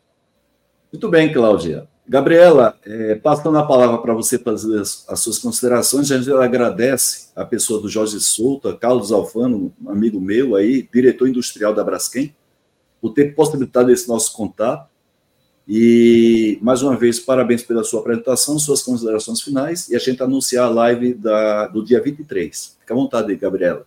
Muito bem, Cláudia. Gabriela, é, passando a palavra para você fazer as, as, suas considerações, a gente agradece a pessoa do Jorge Souto, Carlos Alfano, um amigo meu aí, diretor industrial da Braskem, por ter possibilitado esse nosso contato. E, mais uma vez, parabéns pela sua apresentação, suas considerações finais, e a gente anunciar a live da, do dia 23. Fica à vontade, Gabriela.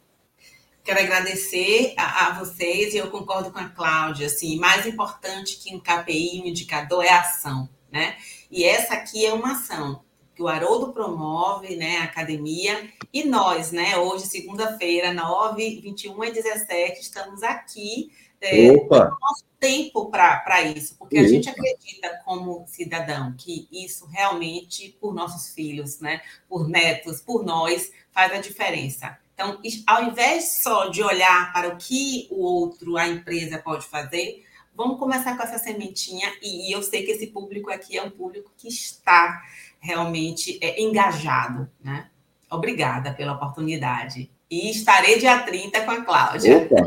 Quero agradecer a, a, vocês, e eu concordo com a Cláudia, assim, mais importante que um KPI, um indicador, é a ação, né? E essa aqui é uma ação que o Haroldo promove, né, a academia, e nós, né, hoje, segunda-feira, 9, 21 e 17, estamos aqui é, nosso tempo para isso, porque a gente acredita como cidadão que isso realmente, por nossos filhos, né, por netos, por nós, faz a diferença. Então, ao invés só de olhar para o que o outro, a empresa pode fazer, vamos começar com essa sementinha. E eu sei que esse público aqui é um público que está realmente é, engajado, né? Obrigada pela oportunidade. E estarei dia 30 com a Cláudia. Opa.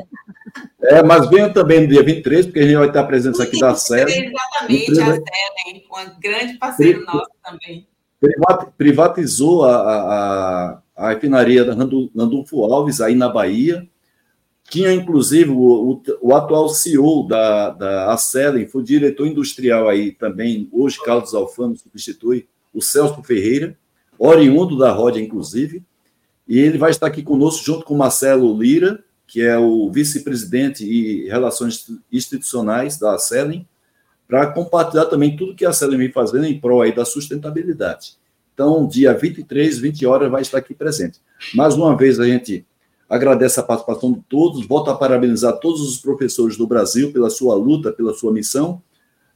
É, mas venha também no dia 23, porque a gente vai estar presente aqui da série. Exatamente, a Selen, um grande parceiro Pri, nosso também. Privatizou a, a, a refinaria da Randolfo Alves, aí na Bahia. Tinha, inclusive, o, o, o atual CEO da, da Acelen, foi diretor industrial aí também, hoje Carlos Alfano substitui, o Celso Ferreira, oriundo da Roda, inclusive. E ele vai estar aqui conosco junto com Marcelo Lira, que é o vice-presidente e relações institucionais da Acelen, para compartilhar também tudo que a Acelen vem fazendo em prol aí da sustentabilidade. Então, dia 23, 20 horas, vai estar aqui presente. Mais uma vez, a gente agradece a participação de todos, volta a parabenizar todos os professores do Brasil pela sua luta, pela sua missão,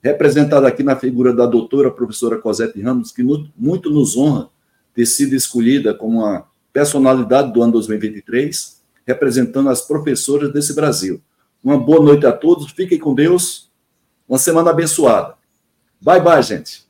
representada aqui na figura da doutora professora Cosette Ramos, que muito nos honra ter sido escolhida como a personalidade do ano 2023, representando as professoras desse Brasil. Uma boa noite a todos, fiquem com Deus, uma semana abençoada. Bye, bye, gente.